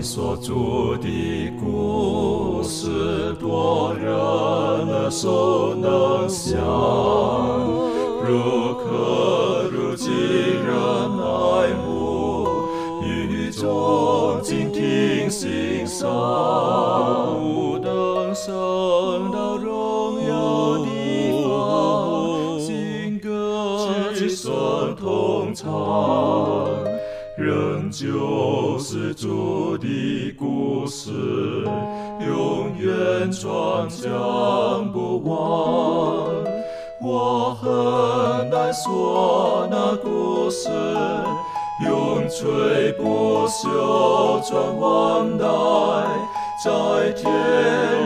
所著的故事，多人耳熟能详，如可如今人爱慕，与众静听欣赏，远传讲不忘。我很难说那故事，永垂不朽传万代，在天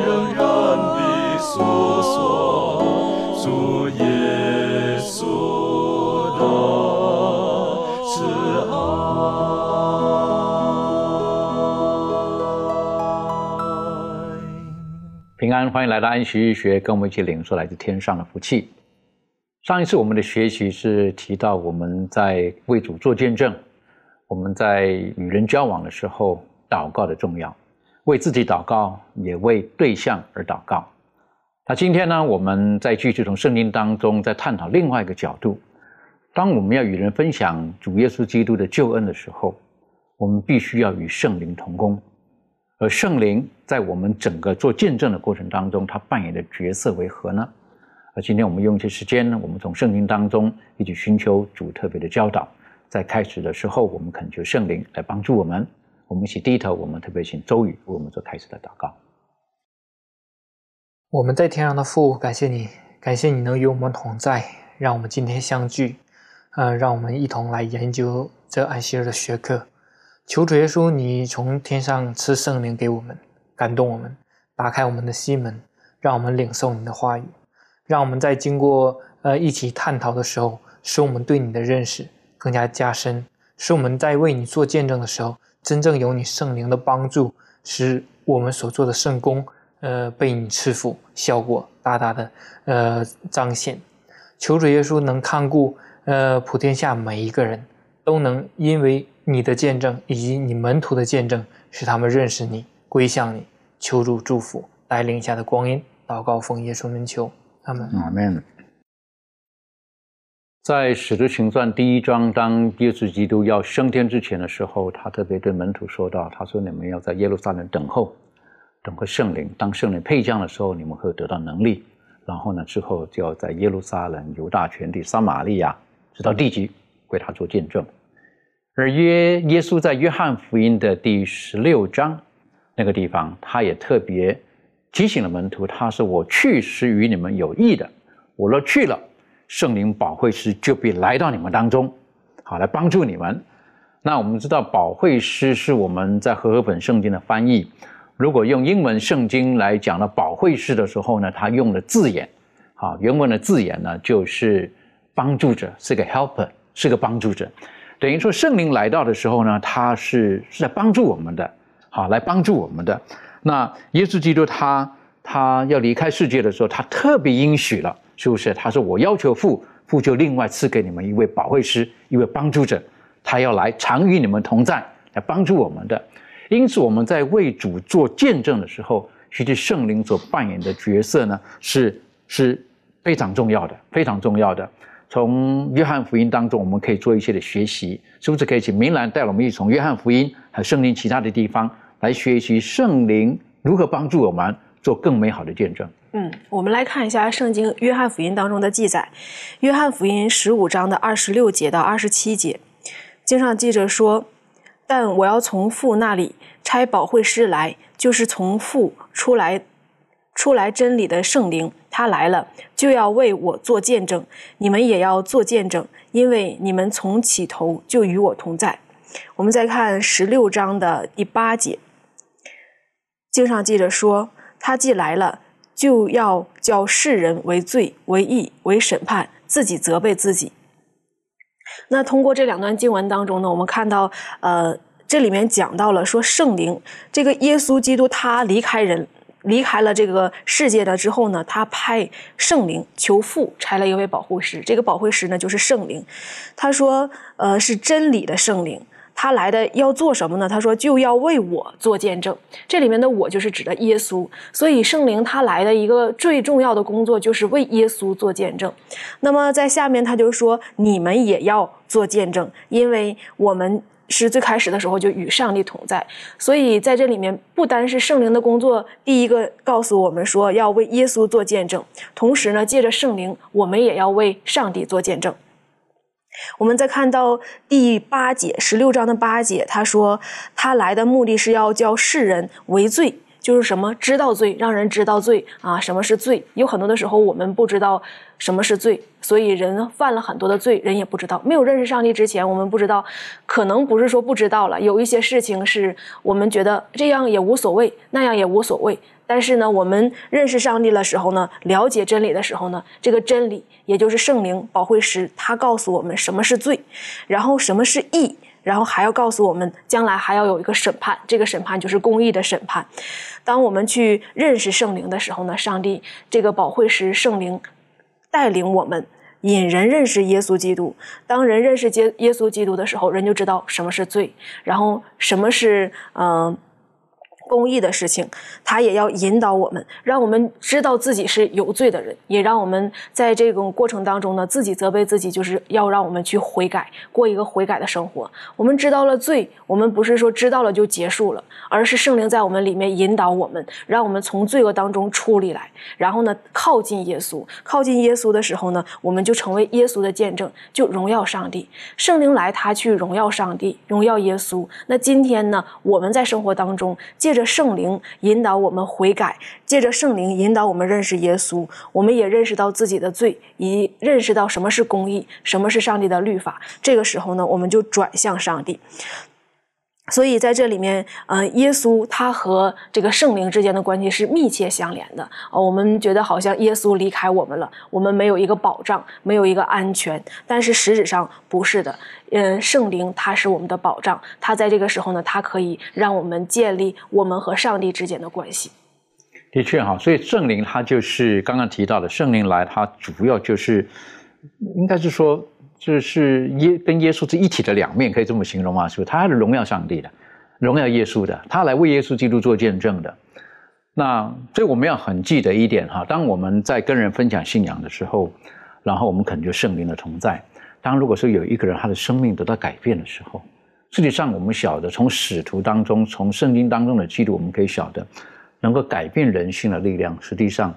仍然的诉说主耶欢迎来到安息日学，跟我们一起领受来自天上的福气。上一次我们的学习是提到我们在为主做见证，我们在与人交往的时候祷告的重要，为自己祷告，也为对象而祷告。那今天呢，我们再继续从圣经当中再探讨另外一个角度。当我们要与人分享主耶稣基督的救恩的时候，我们必须要与圣灵同工。而圣灵在我们整个做见证的过程当中，他扮演的角色为何呢？而今天我们用一些时间呢，我们从圣经当中一起寻求主特别的教导。在开始的时候，我们恳求圣灵来帮助我们。我们一起低头，我们特别请周宇为我们做开始的祷告。我们在天上的父，感谢你，感谢你能与我们同在，让我们今天相聚，呃，让我们一同来研究这安息日的学科。求主耶稣，你从天上赐圣灵给我们，感动我们，打开我们的心门，让我们领受你的话语，让我们在经过呃一起探讨的时候，使我们对你的认识更加加深，使我们在为你做见证的时候，真正有你圣灵的帮助，使我们所做的圣功，呃，被你赐福，效果大大的呃彰显。求主耶稣能看顾呃普天下每一个人，都能因为你的见证以及你门徒的见证，使他们认识你，归向你。求助祝福带领下的光阴，祷告奉耶稣名求，阿门。阿门。在《使徒行传》第一章，当耶稣基督要升天之前的时候，他特别对门徒说道：“他说你们要在耶路撒冷等候，等候圣灵。当圣灵配降的时候，你们会得到能力。然后呢，之后就要在耶路撒冷、犹大全地、撒玛利亚，直到地极，为他做见证。”而约耶稣在约翰福音的第十六章那个地方，他也特别提醒了门徒：“他说我去是与你们有益的，我若去了。”圣灵保惠师就必来到你们当中，好来帮助你们。那我们知道保惠师是我们在和合本圣经的翻译。如果用英文圣经来讲呢，保惠师的时候呢，他用的字眼，好原文的字眼呢，就是帮助者，是个 helper，是个帮助者。等于说圣灵来到的时候呢，他是是在帮助我们的，好来帮助我们的。那耶稣基督他他要离开世界的时候，他特别应许了。是不是？他说：“我要求父，父就另外赐给你们一位保惠师，一位帮助者，他要来常与你们同在，来帮助我们的。因此，我们在为主做见证的时候，其实圣灵所扮演的角色呢，是是非常重要的，非常重要的。从约翰福音当中，我们可以做一些的学习，是不是？可以请明兰带我们一起从约翰福音和圣灵其他的地方来学习圣灵如何帮助我们做更美好的见证。嗯，我们来看一下圣经约翰福音当中的记载，约翰福音十五章的二十六节到二十七节，经上记着说：“但我要从父那里差保惠师来，就是从父出来出来真理的圣灵，他来了，就要为我做见证。你们也要做见证，因为你们从起头就与我同在。”我们再看十六章的第八节，经上记着说：“他既来了。”就要叫世人为罪、为义、为审判，自己责备自己。那通过这两段经文当中呢，我们看到，呃，这里面讲到了说圣灵，这个耶稣基督他离开人，离开了这个世界的之后呢，他派圣灵求父差了一位保护师，这个保护师呢就是圣灵。他说，呃，是真理的圣灵。他来的要做什么呢？他说就要为我做见证。这里面的我就是指的耶稣，所以圣灵他来的一个最重要的工作就是为耶稣做见证。那么在下面他就说你们也要做见证，因为我们。是最开始的时候就与上帝同在，所以在这里面不单是圣灵的工作，第一个告诉我们说要为耶稣做见证，同时呢，借着圣灵，我们也要为上帝做见证。我们再看到第八节十六章的八节，他说他来的目的是要叫世人为罪。就是什么知道罪，让人知道罪啊？什么是罪？有很多的时候我们不知道什么是罪，所以人犯了很多的罪，人也不知道。没有认识上帝之前，我们不知道，可能不是说不知道了。有一些事情是我们觉得这样也无所谓，那样也无所谓。但是呢，我们认识上帝的时候呢，了解真理的时候呢，这个真理也就是圣灵保惠师，他告诉我们什么是罪，然后什么是义。然后还要告诉我们，将来还要有一个审判，这个审判就是公义的审判。当我们去认识圣灵的时候呢，上帝这个保惠师圣灵带领我们，引人认识耶稣基督。当人认识耶耶稣基督的时候，人就知道什么是罪，然后什么是嗯。公益的事情，他也要引导我们，让我们知道自己是有罪的人，也让我们在这种过程当中呢，自己责备自己，就是要让我们去悔改，过一个悔改的生活。我们知道了罪，我们不是说知道了就结束了，而是圣灵在我们里面引导我们，让我们从罪恶当中出离来，然后呢，靠近耶稣。靠近耶稣的时候呢，我们就成为耶稣的见证，就荣耀上帝。圣灵来，他去荣耀上帝，荣耀耶稣。那今天呢，我们在生活当中借着。圣灵引导我们悔改，借着圣灵引导我们认识耶稣，我们也认识到自己的罪，以认识到什么是公义，什么是上帝的律法。这个时候呢，我们就转向上帝。所以在这里面，呃，耶稣他和这个圣灵之间的关系是密切相连的。啊，我们觉得好像耶稣离开我们了，我们没有一个保障，没有一个安全。但是实质上不是的。嗯，圣灵他是我们的保障，他在这个时候呢，他可以让我们建立我们和上帝之间的关系。的确哈，所以圣灵他就是刚刚提到的，圣灵来，他主要就是应该是说。就是耶跟耶稣是一体的两面，可以这么形容吗？是不是？他是荣耀上帝的，荣耀耶稣的，他来为耶稣基督做见证的。那所以我们要很记得一点哈，当我们在跟人分享信仰的时候，然后我们可能就圣灵的同在。当如果说有一个人他的生命得到改变的时候，实际上我们晓得，从使徒当中，从圣经当中的记录，我们可以晓得，能够改变人性的力量，实际上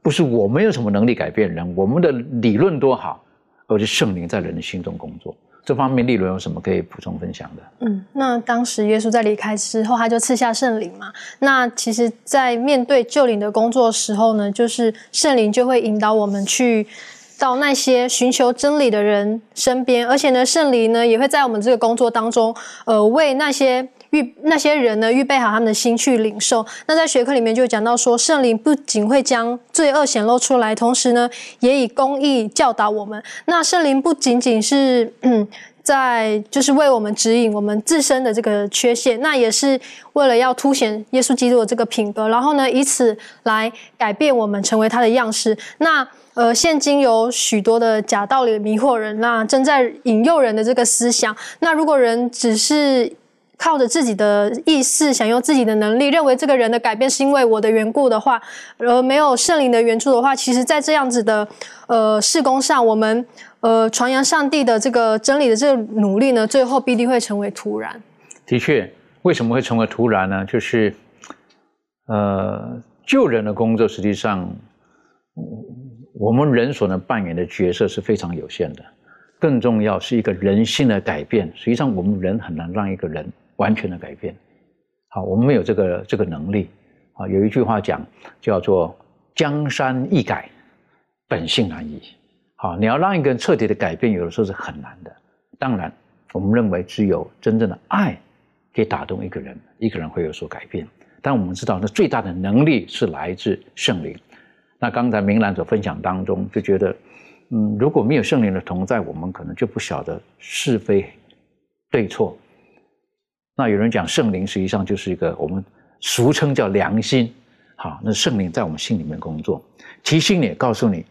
不是我们有什么能力改变人，我们的理论多好。而是圣灵在人的心中工作，这方面利伦有什么可以补充分享的？嗯，那当时耶稣在离开之后，他就赐下圣灵嘛。那其实，在面对救灵的工作时候呢，就是圣灵就会引导我们去到那些寻求真理的人身边，而且呢，圣灵呢也会在我们这个工作当中，呃，为那些。预那些人呢，预备好他们的心去领受。那在学科里面就讲到说，圣灵不仅会将罪恶显露出来，同时呢，也以公义教导我们。那圣灵不仅仅是嗯，在就是为我们指引我们自身的这个缺陷，那也是为了要凸显耶稣基督的这个品格，然后呢，以此来改变我们，成为他的样式。那呃，现今有许多的假道理迷惑人，那正在引诱人的这个思想。那如果人只是靠着自己的意识，想用自己的能力，认为这个人的改变是因为我的缘故的话，而没有圣灵的援助的话，其实，在这样子的呃事工上，我们呃传扬上帝的这个真理的这个努力呢，最后必定会成为徒然。的确，为什么会成为徒然呢？就是呃救人的工作，实际上我们人所能扮演的角色是非常有限的。更重要是一个人性的改变。实际上，我们人很难让一个人。完全的改变，好，我们没有这个这个能力啊。有一句话讲，叫做“江山易改，本性难移”。好，你要让一个人彻底的改变，有的时候是很难的。当然，我们认为只有真正的爱可以打动一个人，一个人会有所改变。但我们知道，那最大的能力是来自圣灵。那刚才明兰所分享当中，就觉得，嗯，如果没有圣灵的同在，我们可能就不晓得是非对错。那有人讲圣灵实际上就是一个我们俗称叫良心，好，那圣灵在我们心里面工作，提醒你，告诉你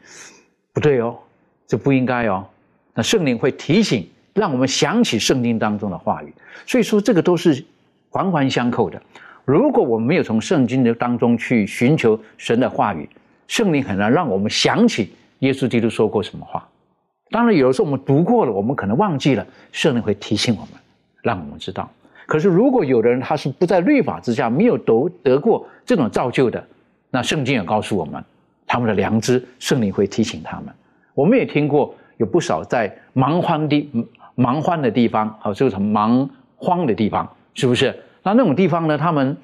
不对哦，这不应该哦。那圣灵会提醒让我们想起圣经当中的话语。所以说，这个都是环环相扣的。如果我们没有从圣经的当中去寻求神的话语，圣灵很难让我们想起耶稣基督说过什么话。当然，有的时候我们读过了，我们可能忘记了，圣灵会提醒我们，让我们知道。可是，如果有的人他是不在律法之下，没有得得过这种造就的，那圣经也告诉我们，他们的良知，圣灵会提醒他们。我们也听过有不少在蛮荒地、蛮荒的地方，好，就是蛮荒的地方，是不是？那那种地方呢？他们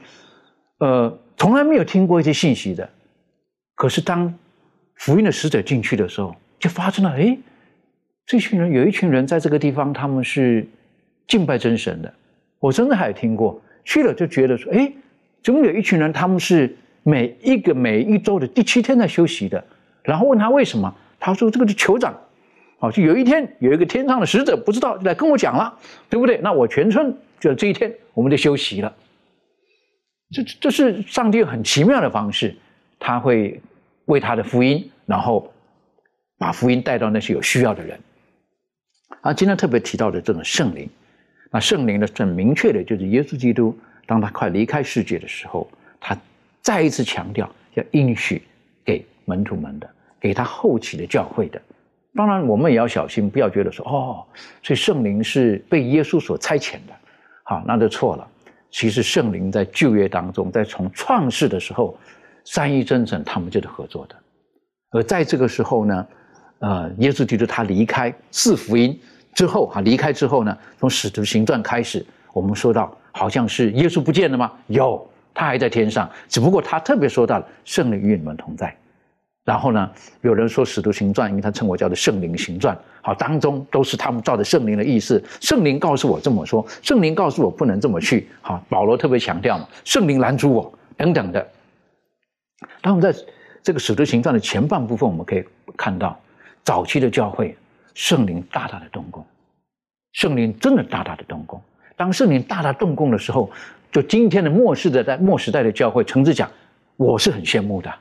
呃从来没有听过一些信息的。可是当福音的使者进去的时候，就发生了：哎，这群人有一群人在这个地方，他们是敬拜真神的。我真的还有听过，去了就觉得说：哎，怎么有一群人，他们是每一个每一周的第七天在休息的？然后问他为什么，他说：这个是酋长。好，就有一天有一个天上的使者，不知道就来跟我讲了，对不对？那我全村。就这一天，我们就休息了。这这是上帝很奇妙的方式，他会为他的福音，然后把福音带到那些有需要的人。啊，今天特别提到的这种圣灵，那圣灵呢，很明确的就是耶稣基督，当他快离开世界的时候，他再一次强调要应许给门徒们的，给他后期的教会的。当然，我们也要小心，不要觉得说哦，所以圣灵是被耶稣所差遣的。好，那就错了。其实圣灵在旧约当中，在从创世的时候，三一真神他们就是合作的。而在这个时候呢，呃，耶稣基督他离开四福音之后，哈，离开之后呢，从使徒行传开始，我们说到好像是耶稣不见了吗？有，他还在天上，只不过他特别说到了圣灵与你们同在。然后呢，有人说《使徒行传》，因为他称我叫做圣灵行传，好，当中都是他们照着圣灵的意思。圣灵告诉我这么说，圣灵告诉我不能这么去。好，保罗特别强调嘛，圣灵拦阻我等等的。当我们在这个《使徒行传》的前半部分，我们可以看到早期的教会，圣灵大大的动工，圣灵真的大大的动工。当圣灵大大动工的时候，就今天的末世的在末时代的教会，诚挚讲，我是很羡慕的。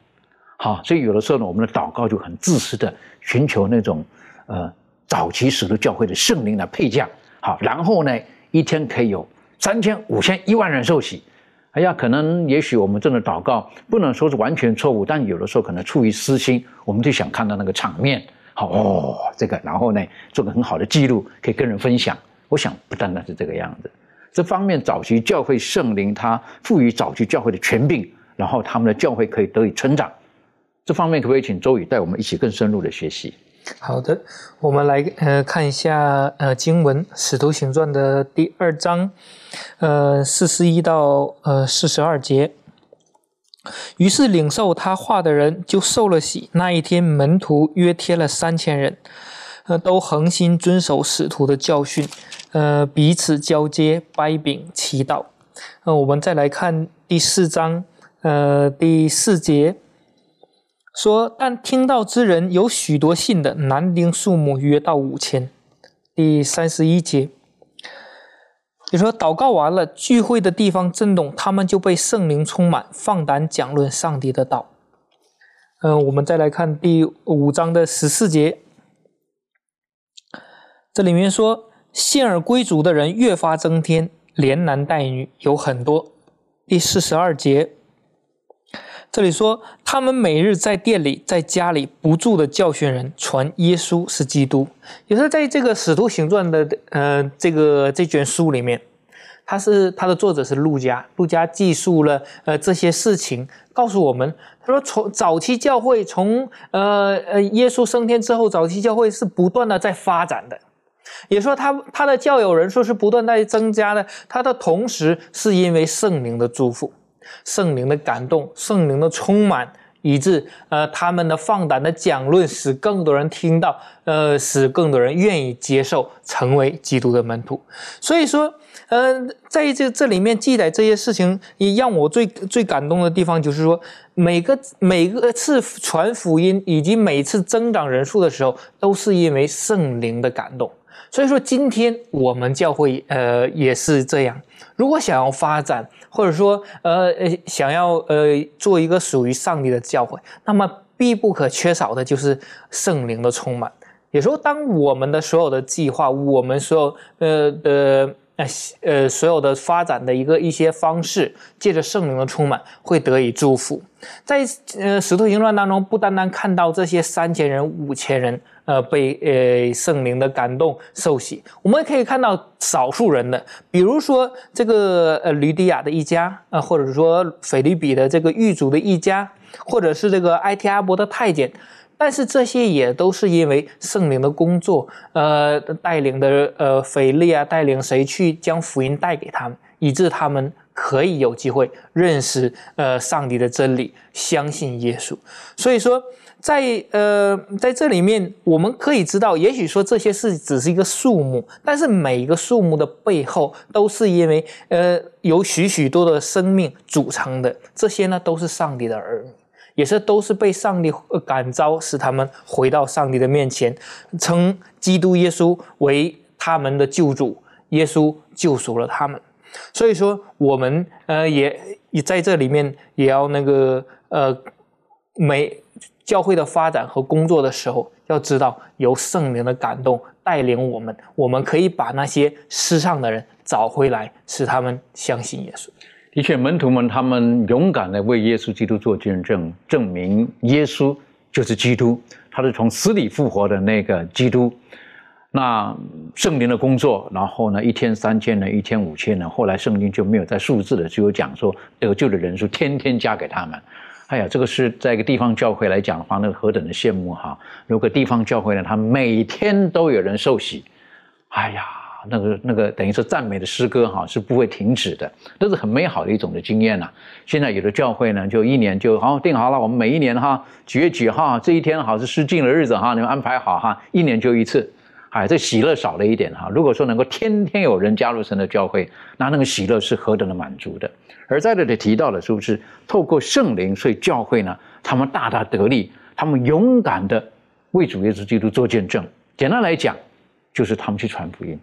好，所以有的时候呢，我们的祷告就很自私的寻求那种，呃，早期使徒教会的圣灵的配将。好，然后呢，一天可以有三千、五千、一万人受洗。哎呀，可能也许我们真的祷告不能说是完全错误，但有的时候可能出于私心，我们就想看到那个场面。哦，这个，然后呢，做个很好的记录，可以跟人分享。我想不单单是这个样子，这方面早期教会圣灵他赋予早期教会的权柄，然后他们的教会可以得以成长。这方面可不可以请周宇带我们一起更深入的学习？好的，我们来呃看一下呃经文《使徒行传》的第二章，呃四十一到呃四十二节。于是领受他话的人就受了洗。那一天门徒约贴了三千人，呃都恒心遵守使徒的教训，呃彼此交接掰饼祈祷。呃我们再来看第四章，呃第四节。说，但听到之人有许多信的，男丁数目约到五千。第三十一节，你说祷告完了，聚会的地方震动，他们就被圣灵充满，放胆讲论上帝的道。嗯，我们再来看第五章的十四节，这里面说，信而归主的人越发增添，连男带女有很多。第四十二节。这里说，他们每日在店里、在家里不住的教训人，传耶稣是基督。也是在这个《使徒行传》的呃这个这卷书里面，他是他的作者是路加，路加记述了呃这些事情，告诉我们，他说从早期教会从呃呃耶稣升天之后，早期教会是不断的在发展的，也说他他的教友人数是不断在增加的，他的同时是因为圣灵的祝福。圣灵的感动，圣灵的充满，以致呃他们的放胆的讲论，使更多人听到，呃使更多人愿意接受，成为基督的门徒。所以说，呃在这这里面记载这些事情，也让我最最感动的地方，就是说每个每个次传福音，以及每次增长人数的时候，都是因为圣灵的感动。所以说，今天我们教会呃也是这样。如果想要发展，或者说呃呃想要呃做一个属于上帝的教会，那么必不可缺少的就是圣灵的充满。有时候，当我们的所有的计划，我们所有呃的呃呃所有的发展的一个一些方式，借着圣灵的充满，会得以祝福。在呃使徒行传当中，不单单看到这些三千人、五千人，呃被呃圣灵的感动受洗，我们也可以看到少数人的，比如说这个呃吕底亚的一家，呃或者说腓利比的这个狱卒的一家，或者是这个埃提阿伯的太监。但是这些也都是因为圣灵的工作，呃，带领的呃腓力啊，带领谁去将福音带给他们，以致他们可以有机会认识呃上帝的真理，相信耶稣。所以说，在呃在这里面，我们可以知道，也许说这些是只是一个数目，但是每一个数目的背后，都是因为呃有许许多的生命组成的，这些呢都是上帝的儿女。也是都是被上帝感召，使他们回到上帝的面前，称基督耶稣为他们的救主。耶稣救赎了他们，所以说我们呃也也在这里面也要那个呃每教会的发展和工作的时候，要知道由圣灵的感动带领我们，我们可以把那些失丧的人找回来，使他们相信耶稣。的确，门徒们他们勇敢的为耶稣基督做见证，证明耶稣就是基督，他是从死里复活的那个基督。那圣灵的工作，然后呢，一天三千人，一天五千人，后来圣经就没有在数字的，只有讲说得救的人数天天加给他们。哎呀，这个是在一个地方教会来讲的话，那何等的羡慕哈！如果地方教会呢，他每天都有人受洗，哎呀。那个那个等于说赞美的诗歌哈是不会停止的，这是很美好的一种的经验呐。现在有的教会呢，就一年就好定好了，我们每一年哈几月几号这一天好是失敬的日子哈，你们安排好哈，一年就一次。哎，这喜乐少了一点哈。如果说能够天天有人加入神的教会，那那个喜乐是何等的满足的。而在这里提到的是不是透过圣灵，所以教会呢，他们大大得力，他们勇敢的为主耶稣基督做见证。简单来讲，就是他们去传福音。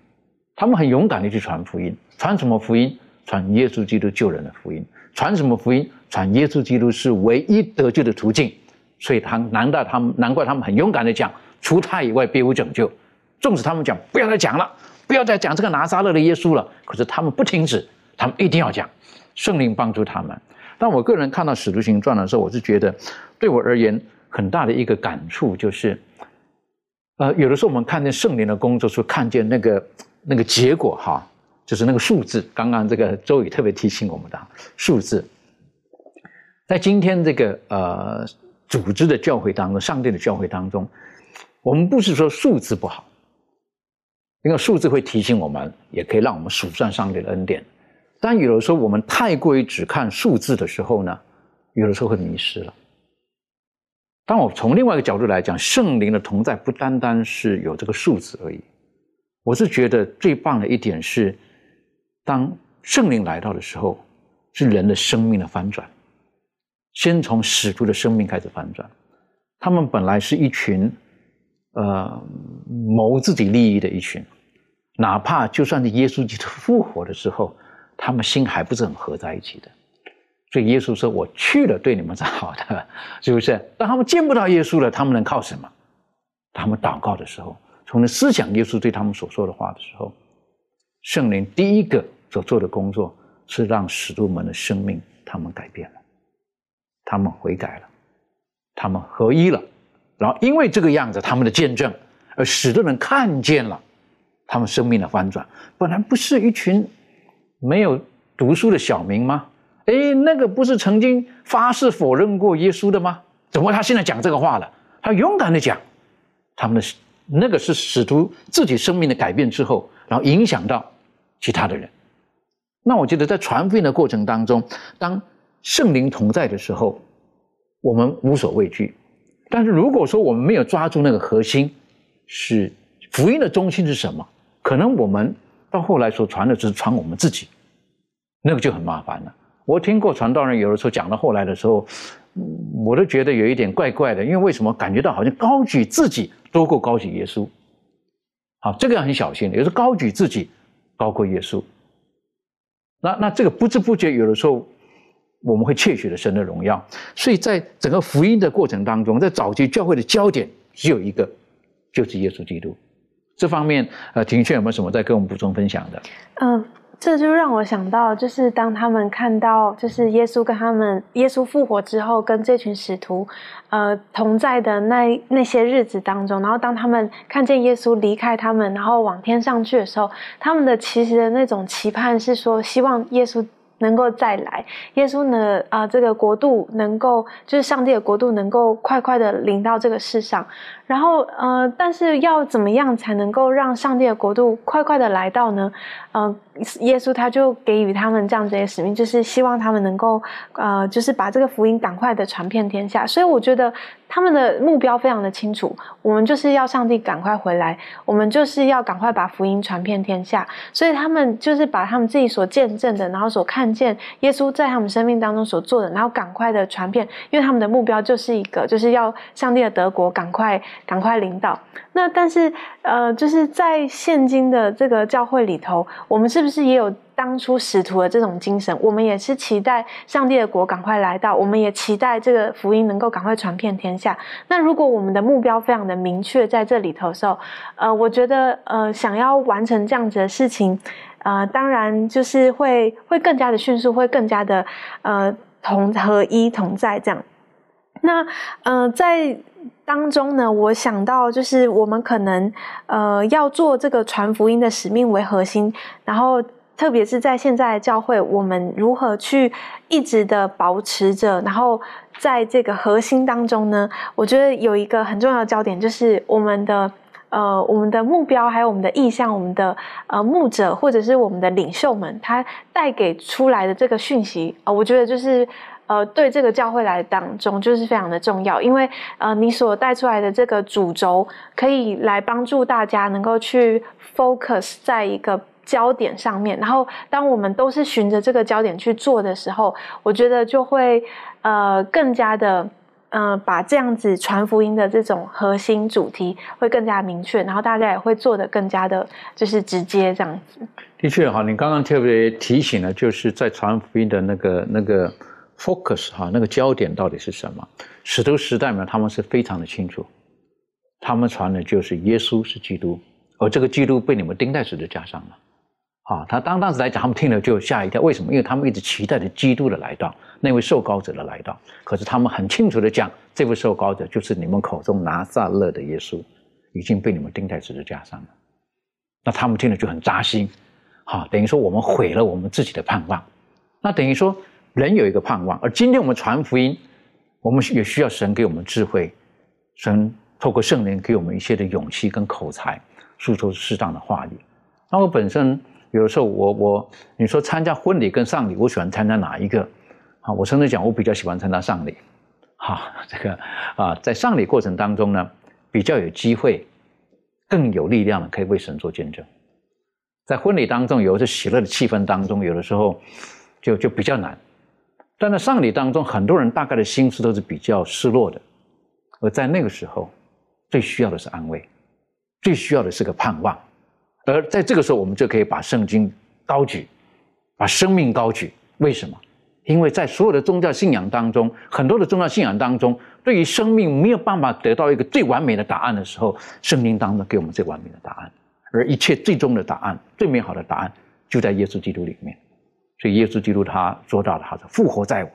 他们很勇敢的去传福音，传什么福音？传耶稣基督救人的福音。传什么福音？传耶稣基督是唯一得救的途径。所以，他难道他们难怪他们很勇敢的讲，除他以外别无拯救。纵使他们讲不要再讲了，不要再讲这个拿撒勒的耶稣了，可是他们不停止，他们一定要讲。圣灵帮助他们。但我个人看到使徒行传的时候，我是觉得，对我而言很大的一个感触就是，呃，有的时候我们看见圣灵的工作，是看见那个。那个结果哈，就是那个数字。刚刚这个周宇特别提醒我们的数字，在今天这个呃组织的教会当中，上帝的教会当中，我们不是说数字不好，因为数字会提醒我们，也可以让我们数算上帝的恩典。但有的时候我们太过于只看数字的时候呢，有的时候会迷失了。当我从另外一个角度来讲，圣灵的同在不单单是有这个数字而已。我是觉得最棒的一点是，当圣灵来到的时候，是人的生命的翻转。先从使徒的生命开始翻转，他们本来是一群，呃，谋自己利益的一群，哪怕就算是耶稣基督复活的时候，他们心还不是很合在一起的。所以耶稣说：“我去了，对你们是好的，是不是？”当他们见不到耶稣了，他们能靠什么？他们祷告的时候。从那思想耶稣对他们所说的话的时候，圣灵第一个所做的工作是让使徒们的生命他们改变了，他们悔改了，他们合一了，然后因为这个样子他们的见证，而使得人看见了他们生命的翻转。本来不是一群没有读书的小民吗？哎，那个不是曾经发誓否认过耶稣的吗？怎么他现在讲这个话了？他勇敢的讲他们的。那个是使徒自己生命的改变之后，然后影响到其他的人。那我觉得在传福音的过程当中，当圣灵同在的时候，我们无所畏惧。但是如果说我们没有抓住那个核心，是福音的中心是什么？可能我们到后来所传的只是传我们自己，那个就很麻烦了。我听过传道人有的时候讲到后来的时候。我都觉得有一点怪怪的，因为为什么感觉到好像高举自己多过高举耶稣？好，这个要很小心的，有时高举自己高过耶稣。那那这个不知不觉有的时候我们会窃取了神的荣耀。所以在整个福音的过程当中，在早期教会的焦点只有一个，就是耶稣基督。这方面，呃，庭炫有没有什么在跟我们补充分享的？嗯。这就让我想到，就是当他们看到，就是耶稣跟他们，耶稣复活之后，跟这群使徒，呃，同在的那那些日子当中，然后当他们看见耶稣离开他们，然后往天上去的时候，他们的其实的那种期盼是说，希望耶稣能够再来，耶稣呢，啊，这个国度能够，就是上帝的国度能够快快的临到这个世上。然后，呃，但是要怎么样才能够让上帝的国度快快的来到呢？嗯，耶稣他就给予他们这样子的使命，就是希望他们能够，呃，就是把这个福音赶快的传遍天下。所以我觉得他们的目标非常的清楚，我们就是要上帝赶快回来，我们就是要赶快把福音传遍天下。所以他们就是把他们自己所见证的，然后所看见耶稣在他们生命当中所做的，然后赶快的传遍，因为他们的目标就是一个，就是要上帝的德国赶快。赶快领导。那但是，呃，就是在现今的这个教会里头，我们是不是也有当初使徒的这种精神？我们也是期待上帝的国赶快来到，我们也期待这个福音能够赶快传遍天下。那如果我们的目标非常的明确在这里头的时候，呃，我觉得，呃，想要完成这样子的事情，呃，当然就是会会更加的迅速，会更加的呃同合一同在这样。那，呃，在。当中呢，我想到就是我们可能呃要做这个传福音的使命为核心，然后特别是在现在的教会，我们如何去一直的保持着，然后在这个核心当中呢，我觉得有一个很重要的焦点，就是我们的呃我们的目标，还有我们的意向，我们的呃牧者或者是我们的领袖们，他带给出来的这个讯息啊，我觉得就是。呃，对这个教会来当中就是非常的重要，因为呃，你所带出来的这个主轴可以来帮助大家能够去 focus 在一个焦点上面，然后当我们都是循着这个焦点去做的时候，我觉得就会呃更加的呃把这样子传福音的这种核心主题会更加明确，然后大家也会做的更加的就是直接这样子。的确哈，你刚刚特别提醒了，就是在传福音的那个那个。focus 哈，那个焦点到底是什么？使徒时代呢，他们是非常的清楚，他们传的就是耶稣是基督，而这个基督被你们钉在十字架上了。啊，他当当时来讲，他们听了就吓一跳。为什么？因为他们一直期待着基督的来到，那位受膏者的来到。可是他们很清楚的讲，这位受膏者就是你们口中拿撒勒的耶稣，已经被你们钉在十字架上了。那他们听了就很扎心，哈，等于说我们毁了我们自己的盼望。那等于说。人有一个盼望，而今天我们传福音，我们也需要神给我们智慧，神透过圣灵给我们一些的勇气跟口才，说出适当的话语。那我本身有的时候，我我你说参加婚礼跟丧礼，我喜欢参加哪一个？啊，我甚至讲我比较喜欢参加丧礼。哈，这个啊，在丧礼过程当中呢，比较有机会，更有力量的可以为神做见证。在婚礼当中，有的是喜乐的气氛当中，有的时候就就比较难。但在丧礼当中，很多人大概的心思都是比较失落的，而在那个时候，最需要的是安慰，最需要的是个盼望，而在这个时候，我们就可以把圣经高举，把生命高举。为什么？因为在所有的宗教信仰当中，很多的宗教信仰当中，对于生命没有办法得到一个最完美的答案的时候，圣经当中给我们最完美的答案，而一切最终的答案、最美好的答案，就在耶稣基督里面。所以耶稣基督他做到了，他说：“复活在我，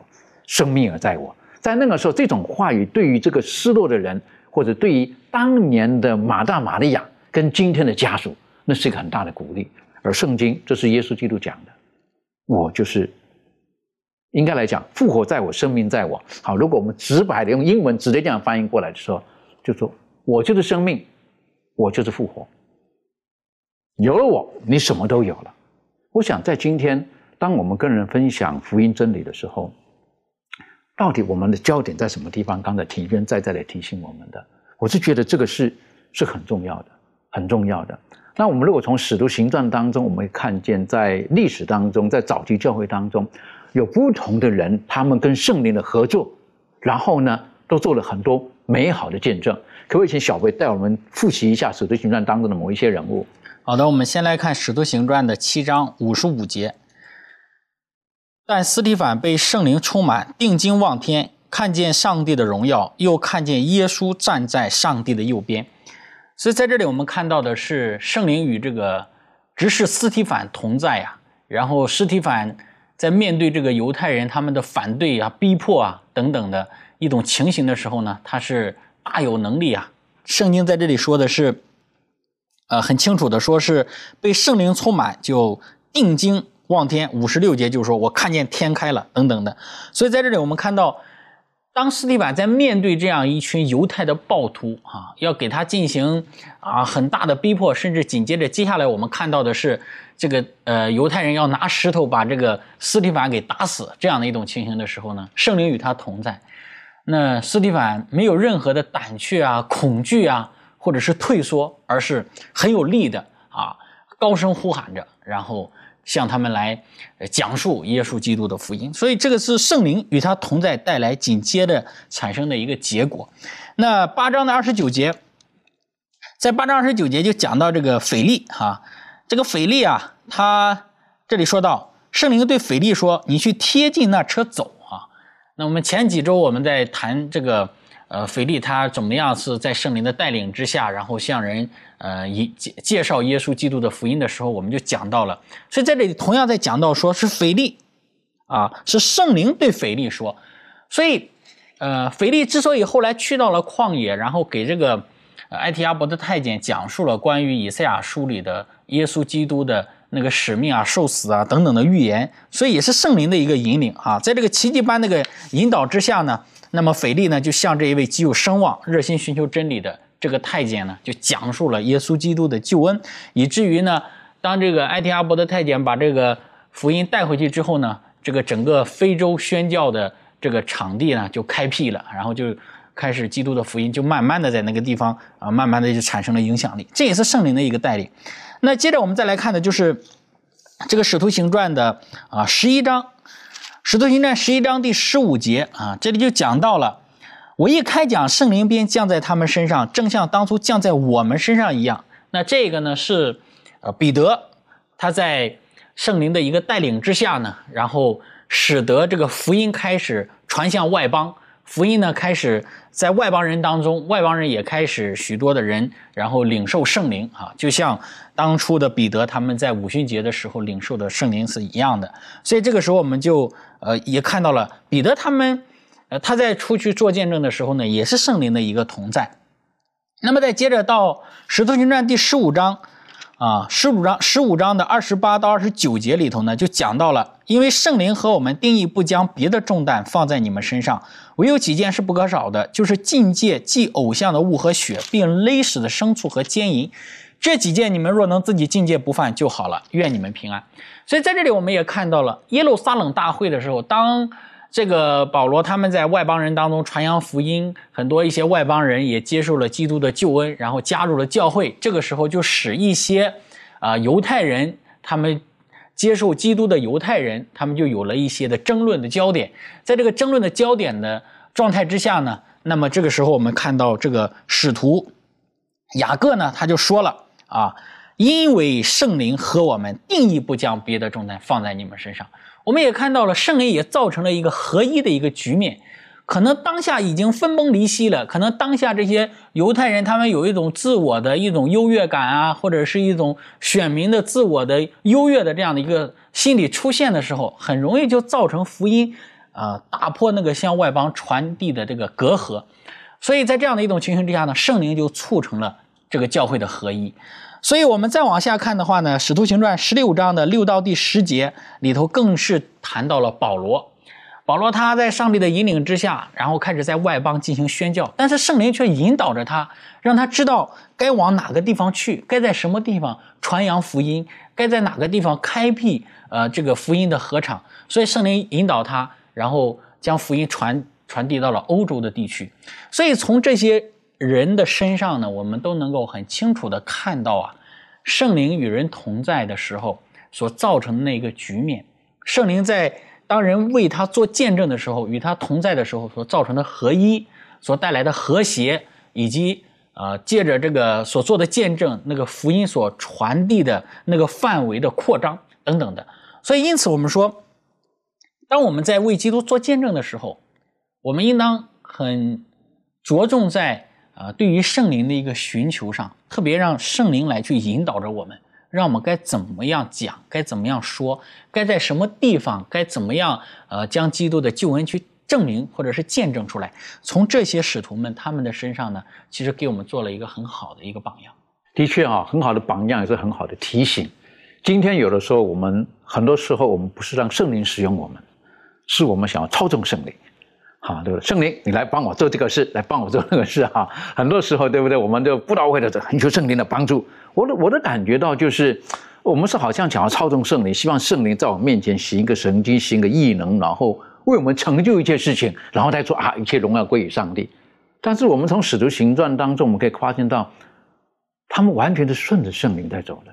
生命而在我。”在那个时候，这种话语对于这个失落的人，或者对于当年的马大、玛利亚跟今天的家属，那是一个很大的鼓励。而圣经，这是耶稣基督讲的，我就是应该来讲，复活在我，生命在我。好，如果我们直白的用英文直接这样翻译过来的时候，就说：“我就是生命，我就是复活。有了我，你什么都有了。”我想在今天。当我们跟人分享福音真理的时候，到底我们的焦点在什么地方？刚才庭轩再再来提醒我们的，我是觉得这个是是很重要的，很重要的。那我们如果从使徒行传当中，我们会看见在历史当中，在早期教会当中，有不同的人，他们跟圣灵的合作，然后呢，都做了很多美好的见证。可不可以请小贝带我们复习一下使徒行传当中的某一些人物？好的，我们先来看使徒行传的七章五十五节。但斯提凡被圣灵充满，定睛望天，看见上帝的荣耀，又看见耶稣站在上帝的右边。所以在这里我们看到的是圣灵与这个执事斯提凡同在呀。然后斯提凡在面对这个犹太人他们的反对啊、逼迫啊等等的一种情形的时候呢，他是大有能力啊。圣经在这里说的是，呃，很清楚的说是被圣灵充满就定睛望天。五十六节就是说我看见天开了等等的。所以在这里我们看到。当斯蒂凡在面对这样一群犹太的暴徒啊，要给他进行啊很大的逼迫，甚至紧接着接下来我们看到的是这个呃犹太人要拿石头把这个斯蒂凡给打死这样的一种情形的时候呢，圣灵与他同在，那斯蒂凡没有任何的胆怯啊、恐惧啊，或者是退缩，而是很有力的啊高声呼喊着，然后。向他们来讲述耶稣基督的福音，所以这个是圣灵与他同在带来紧接着产生的一个结果。那八章的二十九节，在八章二十九节就讲到这个腓力哈，这个腓力啊，他这里说到圣灵对腓力说：“你去贴近那车走啊。”那我们前几周我们在谈这个。呃，腓力他怎么样是在圣灵的带领之下，然后向人呃以介介绍耶稣基督的福音的时候，我们就讲到了。所以在这里同样在讲到，说是腓力啊，是圣灵对腓力说。所以，呃，腓力之所以后来去到了旷野，然后给这个埃提阿伯的太监讲述了关于以赛亚书里的耶稣基督的那个使命啊、受死啊等等的预言，所以也是圣灵的一个引领啊，在这个奇迹般那个引导之下呢。那么腓力呢，就向这一位极有声望、热心寻求真理的这个太监呢，就讲述了耶稣基督的救恩，以至于呢，当这个埃提阿伯的太监把这个福音带回去之后呢，这个整个非洲宣教的这个场地呢就开辟了，然后就开始基督的福音就慢慢的在那个地方啊，慢慢的就产生了影响力，这也是圣灵的一个带领。那接着我们再来看的就是这个使徒行传的啊十一章。使徒行传十一章第十五节啊，这里就讲到了，我一开讲，圣灵便降在他们身上，正像当初降在我们身上一样。那这个呢是，呃，彼得他在圣灵的一个带领之下呢，然后使得这个福音开始传向外邦。福音呢，开始在外邦人当中，外邦人也开始许多的人，然后领受圣灵啊，就像当初的彼得他们在五旬节的时候领受的圣灵是一样的。所以这个时候我们就呃也看到了彼得他们，呃他在出去做见证的时候呢，也是圣灵的一个同在。那么再接着到使徒行传第十五章。啊，十五章十五章的二十八到二十九节里头呢，就讲到了，因为圣灵和我们定义不将别的重担放在你们身上，唯有几件是不可少的，就是境界祭偶像的物和血，并勒死的牲畜和奸淫，这几件你们若能自己境界不犯就好了，愿你们平安。所以在这里我们也看到了耶路撒冷大会的时候，当。这个保罗他们在外邦人当中传扬福音，很多一些外邦人也接受了基督的救恩，然后加入了教会。这个时候就使一些啊犹太人，他们接受基督的犹太人，他们就有了一些的争论的焦点。在这个争论的焦点的状态之下呢，那么这个时候我们看到这个使徒雅各呢，他就说了啊，因为圣灵和我们定义不将别的重担放在你们身上。我们也看到了圣灵也造成了一个合一的一个局面，可能当下已经分崩离析了，可能当下这些犹太人他们有一种自我的一种优越感啊，或者是一种选民的自我的优越的这样的一个心理出现的时候，很容易就造成福音啊打破那个向外邦传递的这个隔阂，所以在这样的一种情形之下呢，圣灵就促成了这个教会的合一。所以，我们再往下看的话呢，《使徒行传》十六章的六到第十节里头，更是谈到了保罗。保罗他在上帝的引领之下，然后开始在外邦进行宣教，但是圣灵却引导着他，让他知道该往哪个地方去，该在什么地方传扬福音，该在哪个地方开辟呃这个福音的合场。所以圣灵引导他，然后将福音传传递到了欧洲的地区。所以从这些。人的身上呢，我们都能够很清楚的看到啊，圣灵与人同在的时候所造成的那个局面，圣灵在当人为他做见证的时候，与他同在的时候所造成的合一，所带来的和谐，以及啊借着这个所做的见证，那个福音所传递的那个范围的扩张等等的。所以，因此我们说，当我们在为基督做见证的时候，我们应当很着重在。呃，对于圣灵的一个寻求上，特别让圣灵来去引导着我们，让我们该怎么样讲，该怎么样说，该在什么地方，该怎么样呃将基督的救恩去证明或者是见证出来。从这些使徒们他们的身上呢，其实给我们做了一个很好的一个榜样。的确啊，很好的榜样也是很好的提醒。今天有的时候，我们很多时候我们不是让圣灵使用我们，是我们想要操纵圣灵，哈，对不对？圣灵，你来帮我做这个事，来帮我做那个事，哈。很多时候，对不对？我们就不到位的寻求圣灵的帮助。我的我的感觉到就是，我们是好像想要操纵圣灵，希望圣灵在我面前行一个神迹，行个异能，然后为我们成就一切事情，然后再说啊，一切荣耀归于上帝。但是我们从使徒行传当中，我们可以发现到，他们完全是顺着圣灵在走的。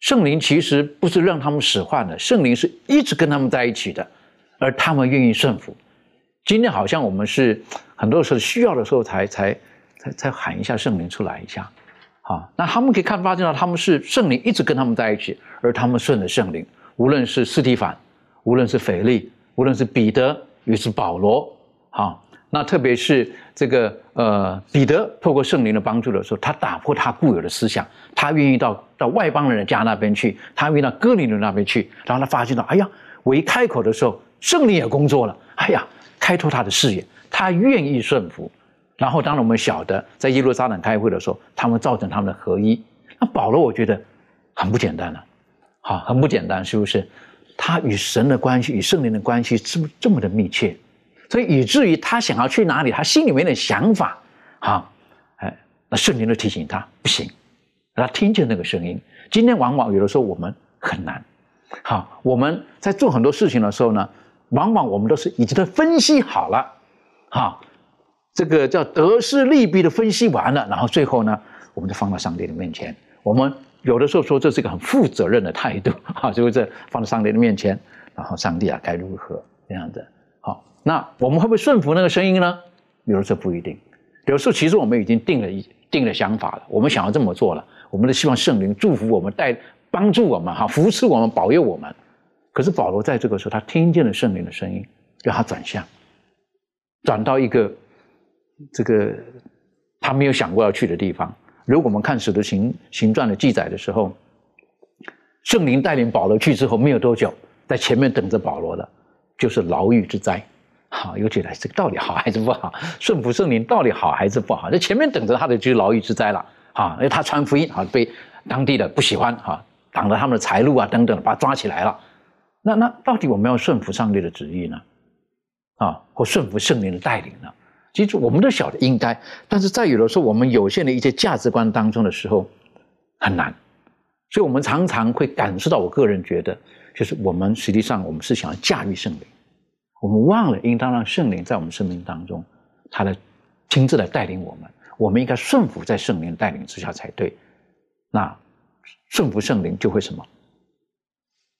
圣灵其实不是让他们使唤的，圣灵是一直跟他们在一起的，而他们愿意顺服。今天好像我们是很多时候需要的时候才才才才喊一下圣灵出来一下，啊，那他们可以看发现到他们是圣灵一直跟他们在一起，而他们顺着圣灵，无论是斯提凡，无论是腓力，无论是彼得，于是保罗，啊。那特别是这个呃，彼得透过圣灵的帮助的时候，他打破他固有的思想，他愿意到到外邦人的家那边去，他愿意到哥林多那边去，然后他发现到，哎呀，我一开口的时候，圣灵也工作了，哎呀，开拓他的视野，他愿意顺服。然后当我们晓得在耶路撒冷开会的时候，他们造成他们的合一。那保罗我觉得很不简单了，好，很不简单，是不是？他与神的关系，与圣灵的关系这么这么的密切。所以以至于他想要去哪里，他心里面的想法，哈，哎，那圣灵就提醒他不行，他听见那个声音。今天往往有的时候我们很难，好，我们在做很多事情的时候呢，往往我们都是已经都分析好了，哈，这个叫得失利弊的分析完了，然后最后呢，我们就放到上帝的面前。我们有的时候说这是一个很负责任的态度，哈，是不是放到上帝的面前，然后上帝啊该如何这样子。好那我们会不会顺服那个声音呢？有的时候不一定，有时候其实我们已经定了一定了想法了，我们想要这么做了，我们都希望圣灵祝福我们，带帮助我们，哈，扶持我们，保佑我们。可是保罗在这个时候，他听见了圣灵的声音，让他转向，转到一个这个他没有想过要去的地方。如果我们看使徒行行传的记载的时候，圣灵带领保罗去之后，没有多久，在前面等着保罗的，就是牢狱之灾。好，又觉得这个到底好 还是不好？顺服圣灵到底好还是不好？在前面等着他的就是牢狱之灾了。啊，因为他传福音，啊，被当地的不喜欢，哈，挡了他们的财路啊，等等，把他抓起来了。那那到底我们要顺服上帝的旨意呢？啊，或顺服圣灵的带领呢？其实我们都晓得应该，但是在有的时候我们有限的一些价值观当中的时候很难，所以我们常常会感受到，我个人觉得，就是我们实际上我们是想要驾驭圣灵。我们忘了，应当让圣灵在我们生命当中，他的亲自来带领我们。我们应该顺服在圣灵带领之下才对。那顺服圣灵就会什么？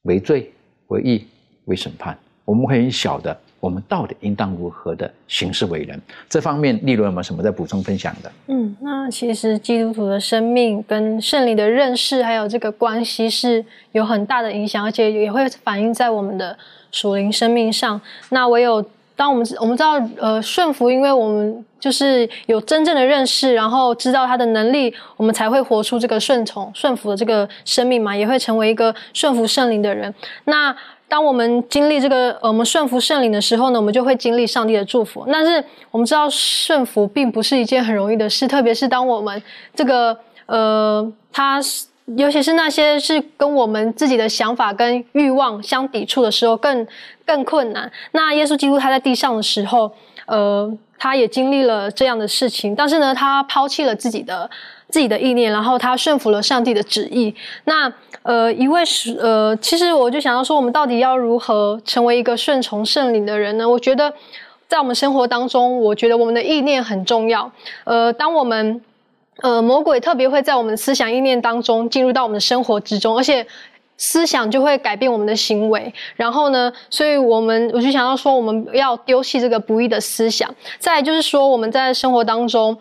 为罪、为义、为审判。我们会很晓得，我们到底应当如何的行事为人。这方面，例如有没有什么在补充分享的？嗯，那其实基督徒的生命跟圣灵的认识，还有这个关系是有很大的影响，而且也会反映在我们的。属灵生命上，那唯有当我们我们知道，呃，顺服，因为我们就是有真正的认识，然后知道他的能力，我们才会活出这个顺从、顺服的这个生命嘛，也会成为一个顺服圣灵的人。那当我们经历这个，呃，我们顺服圣灵的时候呢，我们就会经历上帝的祝福。但是我们知道，顺服并不是一件很容易的事，特别是当我们这个，呃，他。尤其是那些是跟我们自己的想法跟欲望相抵触的时候，更更困难。那耶稣基督他在地上的时候，呃，他也经历了这样的事情，但是呢，他抛弃了自己的自己的意念，然后他顺服了上帝的旨意。那呃，一位是呃，其实我就想要说，我们到底要如何成为一个顺从圣灵的人呢？我觉得在我们生活当中，我觉得我们的意念很重要。呃，当我们呃，魔鬼特别会在我们的思想意念当中进入到我们的生活之中，而且思想就会改变我们的行为。然后呢，所以我们我就想要说，我们要丢弃这个不义的思想。再就是说，我们在生活当中，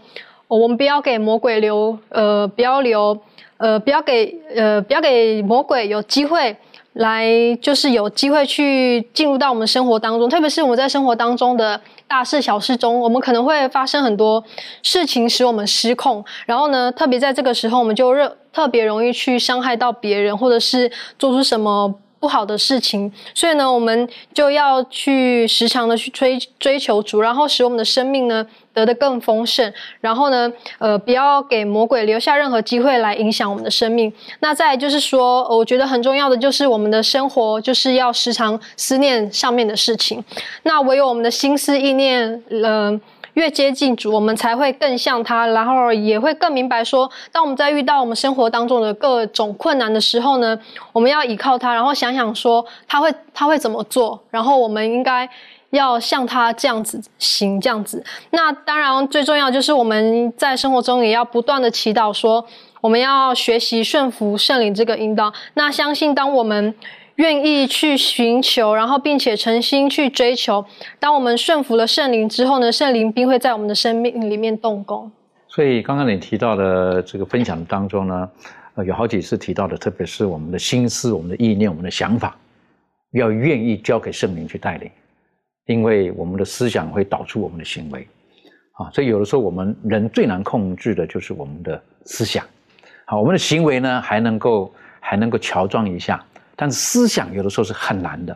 我们不要给魔鬼留呃，不要留呃，不要给呃，不要给魔鬼有机会来就是有机会去进入到我们生活当中，特别是我们在生活当中的大事小事中，我们可能会发生很多事情使我们失控，然后呢，特别在这个时候，我们就热特别容易去伤害到别人，或者是做出什么。不好的事情，所以呢，我们就要去时常的去追追求主，然后使我们的生命呢得的更丰盛，然后呢，呃，不要给魔鬼留下任何机会来影响我们的生命。那再就是说，我觉得很重要的就是我们的生活就是要时常思念上面的事情。那唯有我们的心思意念，呃。越接近主，我们才会更像他，然后也会更明白说，当我们在遇到我们生活当中的各种困难的时候呢，我们要依靠他，然后想想说他会他会怎么做，然后我们应该要像他这样子行这样子。那当然最重要就是我们在生活中也要不断的祈祷说，我们要学习顺服圣灵这个引导。那相信当我们。愿意去寻求，然后并且诚心去追求。当我们顺服了圣灵之后呢，圣灵并会在我们的生命里面动工。所以刚刚你提到的这个分享当中呢，呃，有好几次提到的，特别是我们的心思、我们的意念、我们的想法，要愿意交给圣灵去带领，因为我们的思想会导出我们的行为。啊，所以有的时候我们人最难控制的就是我们的思想。好，我们的行为呢还能够还能够乔装一下。但是思想有的时候是很难的，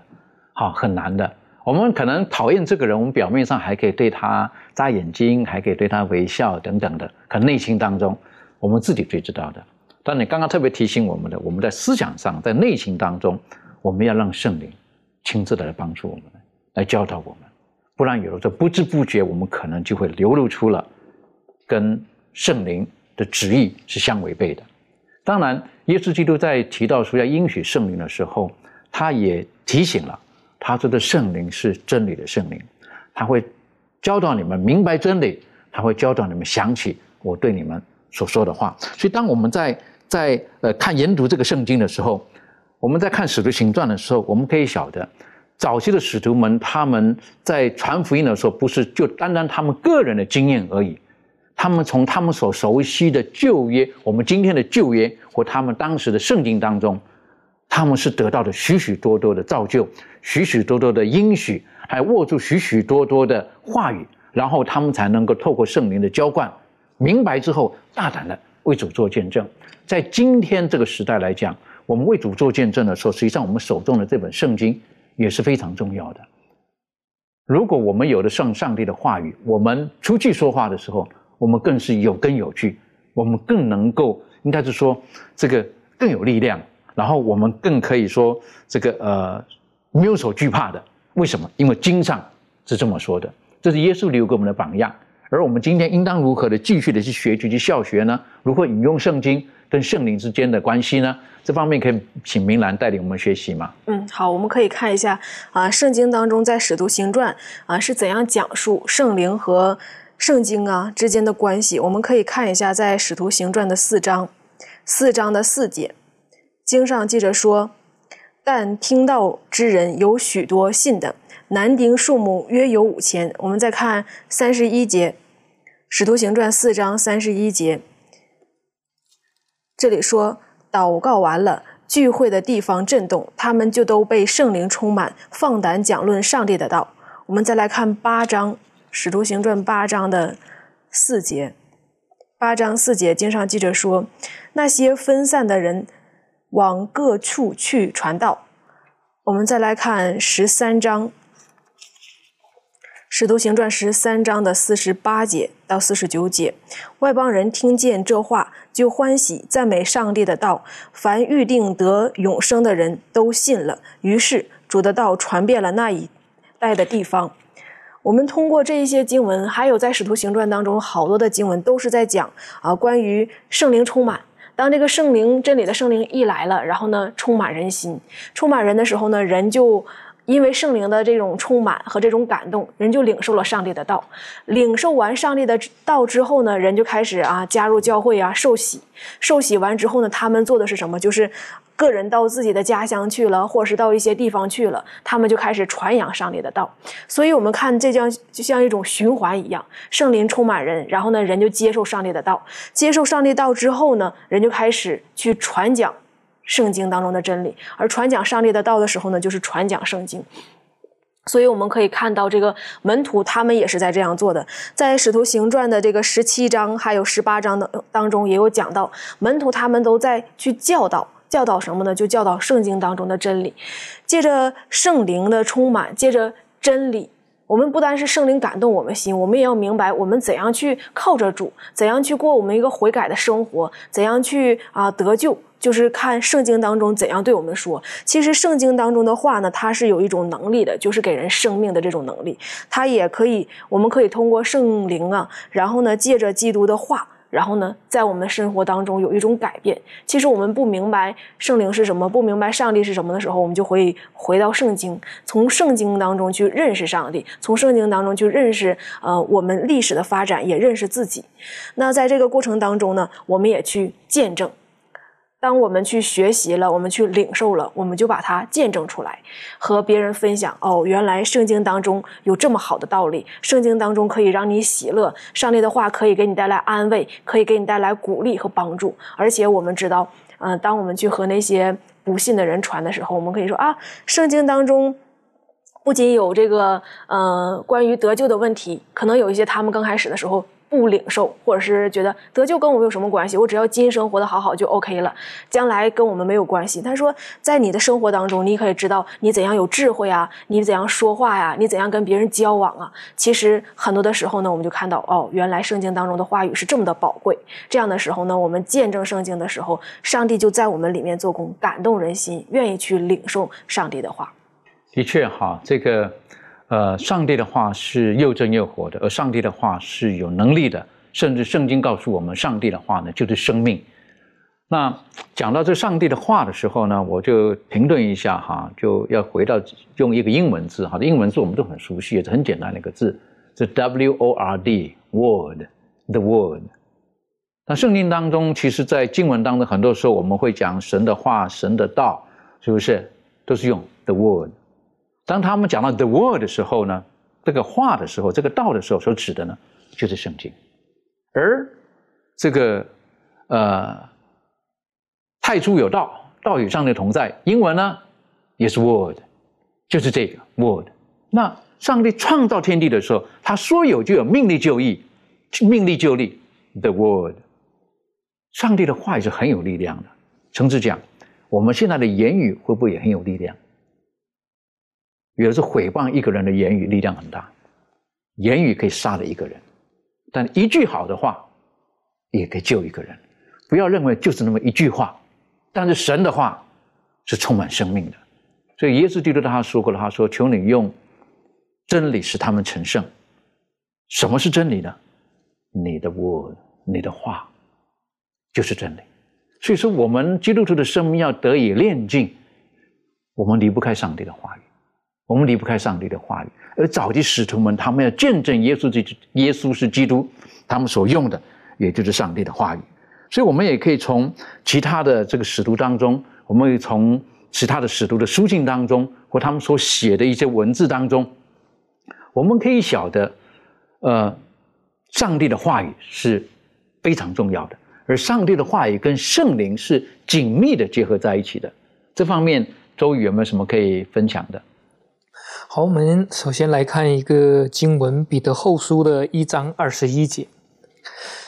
好很难的。我们可能讨厌这个人，我们表面上还可以对他眨眼睛，还可以对他微笑等等的，可内心当中我们自己最知道的。但你刚刚特别提醒我们的，我们在思想上，在内心当中，我们要让圣灵亲自的来帮助我们，来教导我们，不然有的时候不知不觉，我们可能就会流露出了跟圣灵的旨意是相违背的。当然，耶稣基督在提到说要应许圣灵的时候，他也提醒了，他说的圣灵是真理的圣灵，他会教导你们明白真理，他会教导你们想起我对你们所说的话。所以，当我们在在呃看研读这个圣经的时候，我们在看使徒行传的时候，我们可以晓得，早期的使徒们他们在传福音的时候，不是就单单他们个人的经验而已。他们从他们所熟悉的旧约，我们今天的旧约或他们当时的圣经当中，他们是得到了许许多多的造就，许许多多的应许，还握住许许多多的话语，然后他们才能够透过圣灵的浇灌，明白之后大胆的为主做见证。在今天这个时代来讲，我们为主做见证的时候，实际上我们手中的这本圣经也是非常重要的。如果我们有了上上帝的话语，我们出去说话的时候，我们更是有根有据，我们更能够，应该是说，这个更有力量，然后我们更可以说，这个呃，没有所惧怕的。为什么？因为经上是这么说的，这是耶稣留给我们的榜样。而我们今天应当如何的继续的去学习、去效学呢？如何引用圣经跟圣灵之间的关系呢？这方面可以请明兰带领我们学习吗？嗯，好，我们可以看一下啊，圣经当中在使徒行传啊是怎样讲述圣灵和。圣经啊之间的关系，我们可以看一下，在《使徒行传》的四章，四章的四节，经上记着说：“但听到之人有许多信的，男丁数目约有五千。”我们再看三十一节，《使徒行传》四章三十一节，这里说：“祷告完了，聚会的地方震动，他们就都被圣灵充满，放胆讲论上帝的道。”我们再来看八章。《使徒行传》八章的四节，八章四节经上记着说，那些分散的人往各处去传道。我们再来看十三章，《使徒行传》十三章的四十八节到四十九节，外邦人听见这话，就欢喜赞美上帝的道，凡预定得永生的人都信了。于是主的道传遍了那一带的地方。我们通过这一些经文，还有在《使徒行传》当中好多的经文，都是在讲啊，关于圣灵充满。当这个圣灵真理的圣灵一来了，然后呢，充满人心，充满人的时候呢，人就。因为圣灵的这种充满和这种感动，人就领受了上帝的道。领受完上帝的道之后呢，人就开始啊加入教会啊受洗。受洗完之后呢，他们做的是什么？就是个人到自己的家乡去了，或是到一些地方去了，他们就开始传扬上帝的道。所以，我们看这将就像一种循环一样，圣灵充满人，然后呢，人就接受上帝的道。接受上帝道之后呢，人就开始去传讲圣经当中的真理，而传讲上帝的道的时候呢，就是传讲圣经。所以我们可以看到，这个门徒他们也是在这样做的。在《使徒行传》的这个十七章还有十八章的当中，也有讲到门徒他们都在去教导，教导什么呢？就教导圣经当中的真理，借着圣灵的充满，借着真理。我们不单是圣灵感动我们心，我们也要明白我们怎样去靠着主，怎样去过我们一个悔改的生活，怎样去啊得救，就是看圣经当中怎样对我们说。其实圣经当中的话呢，它是有一种能力的，就是给人生命的这种能力，它也可以，我们可以通过圣灵啊，然后呢，借着基督的话。然后呢，在我们生活当中有一种改变。其实我们不明白圣灵是什么，不明白上帝是什么的时候，我们就会回到圣经，从圣经当中去认识上帝，从圣经当中去认识呃我们历史的发展，也认识自己。那在这个过程当中呢，我们也去见证。当我们去学习了，我们去领受了，我们就把它见证出来，和别人分享。哦，原来圣经当中有这么好的道理，圣经当中可以让你喜乐，上帝的话可以给你带来安慰，可以给你带来鼓励和帮助。而且我们知道，嗯，当我们去和那些不信的人传的时候，我们可以说啊，圣经当中不仅有这个，呃，关于得救的问题，可能有一些他们刚开始的时候。不领受，或者是觉得得救跟我们有什么关系？我只要今生活得好好就 OK 了，将来跟我们没有关系。他说，在你的生活当中，你可以知道你怎样有智慧啊，你怎样说话呀，你怎样跟别人交往啊。其实很多的时候呢，我们就看到哦，原来圣经当中的话语是这么的宝贵。这样的时候呢，我们见证圣经的时候，上帝就在我们里面做工，感动人心，愿意去领受上帝的话。的确哈，这个。呃，上帝的话是又真又活的，而上帝的话是有能力的，甚至圣经告诉我们，上帝的话呢就是生命。那讲到这上帝的话的时候呢，我就停顿一下哈，就要回到用一个英文字哈，英文字我们都很熟悉，也是很简单的一个字，是 W O R D Word，The Word。那圣经当中，其实在经文当中，很多时候我们会讲神的话、神的道，是不是都是用 The Word？当他们讲到 the word 的时候呢，这个话的时候，这个道的时候，所指的呢，就是圣经。而这个呃，太初有道，道与上帝同在。英文呢也是 word，就是这个 word。那上帝创造天地的时候，他说有就有，命立就义，命立就立。the word，上帝的话也是很有力量的。诚挚讲，我们现在的言语会不会也很有力量？有的是毁谤一个人的言语力量很大，言语可以杀了一个人，但一句好的话也可以救一个人。不要认为就是那么一句话，但是神的话是充满生命的。所以耶稣基督他说过了，他说：“求你用真理使他们成圣。”什么是真理呢？你的 word，你的话就是真理。所以说，我们基督徒的生命要得以炼净，我们离不开上帝的话语。我们离不开上帝的话语，而早期使徒们他们要见证耶稣基耶稣是基督，他们所用的也就是上帝的话语。所以，我们也可以从其他的这个使徒当中，我们从其他的使徒的书信当中，或他们所写的一些文字当中，我们可以晓得，呃，上帝的话语是非常重要的，而上帝的话语跟圣灵是紧密的结合在一起的。这方面，周宇有没有什么可以分享的？好，我们首先来看一个经文，《彼得后书》的一章二十一节。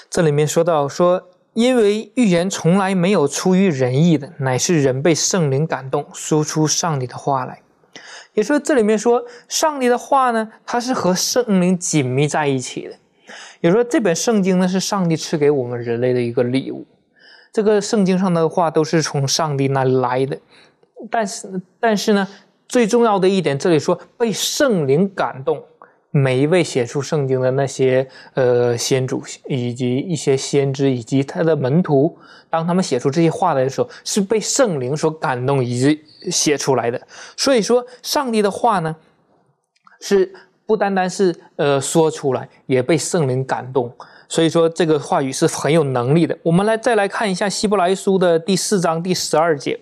这里面说到说，因为预言从来没有出于人意的，乃是人被圣灵感动，说出上帝的话来。也说这里面说，上帝的话呢，它是和圣灵紧密在一起的。也说这本圣经呢，是上帝赐给我们人类的一个礼物。这个圣经上的话都是从上帝那里来的，但是，但是呢？最重要的一点，这里说被圣灵感动，每一位写出圣经的那些呃先祖以及一些先知以及他的门徒，当他们写出这些话来的时候，是被圣灵所感动以及写出来的。所以说，上帝的话呢，是不单单是呃说出来，也被圣灵感动。所以说，这个话语是很有能力的。我们来再来看一下希伯来书的第四章第十二节。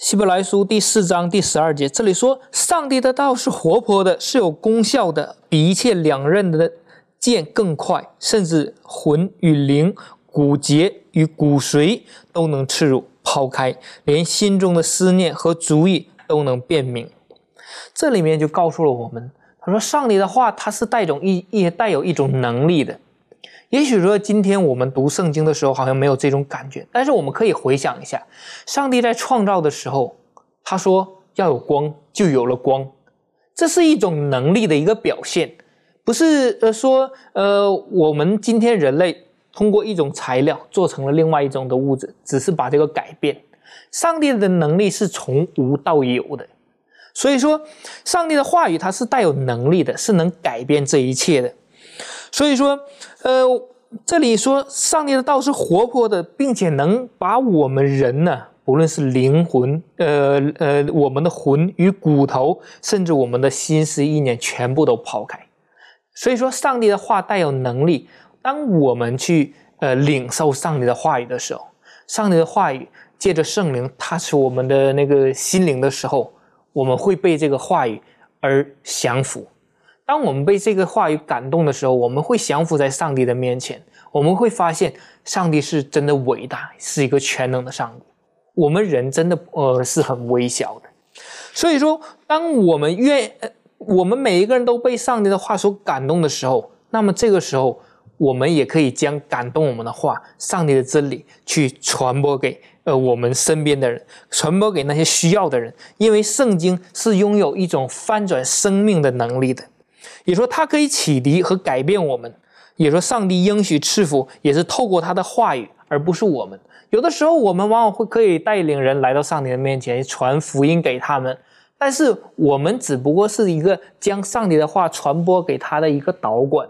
希伯来书第四章第十二节，这里说：“上帝的道是活泼的，是有功效的，比一切两刃的剑更快，甚至魂与灵、骨节与骨髓都能刺入抛开，连心中的思念和主意都能辨明。这里面就告诉了我们，他说上帝的话，它是带种一也带有一种能力的。也许说今天我们读圣经的时候好像没有这种感觉，但是我们可以回想一下，上帝在创造的时候，他说要有光，就有了光，这是一种能力的一个表现，不是呃说呃我们今天人类通过一种材料做成了另外一种的物质，只是把这个改变。上帝的能力是从无到有的，所以说上帝的话语它是带有能力的，是能改变这一切的。所以说，呃，这里说上帝的道是活泼的，并且能把我们人呢，不论是灵魂，呃呃，我们的魂与骨头，甚至我们的心思意念，全部都抛开。所以说，上帝的话带有能力。当我们去呃领受上帝的话语的时候，上帝的话语借着圣灵踏实我们的那个心灵的时候，我们会被这个话语而降服。当我们被这个话语感动的时候，我们会降服在上帝的面前。我们会发现，上帝是真的伟大，是一个全能的上帝。我们人真的呃是很微小的。所以说，当我们愿，我们每一个人都被上帝的话所感动的时候，那么这个时候，我们也可以将感动我们的话、上帝的真理去传播给呃我们身边的人，传播给那些需要的人。因为圣经是拥有一种翻转生命的能力的。也说他可以启迪和改变我们，也说上帝应许赐福也是透过他的话语，而不是我们。有的时候我们往往会可以带领人来到上帝的面前传福音给他们，但是我们只不过是一个将上帝的话传播给他的一个导管。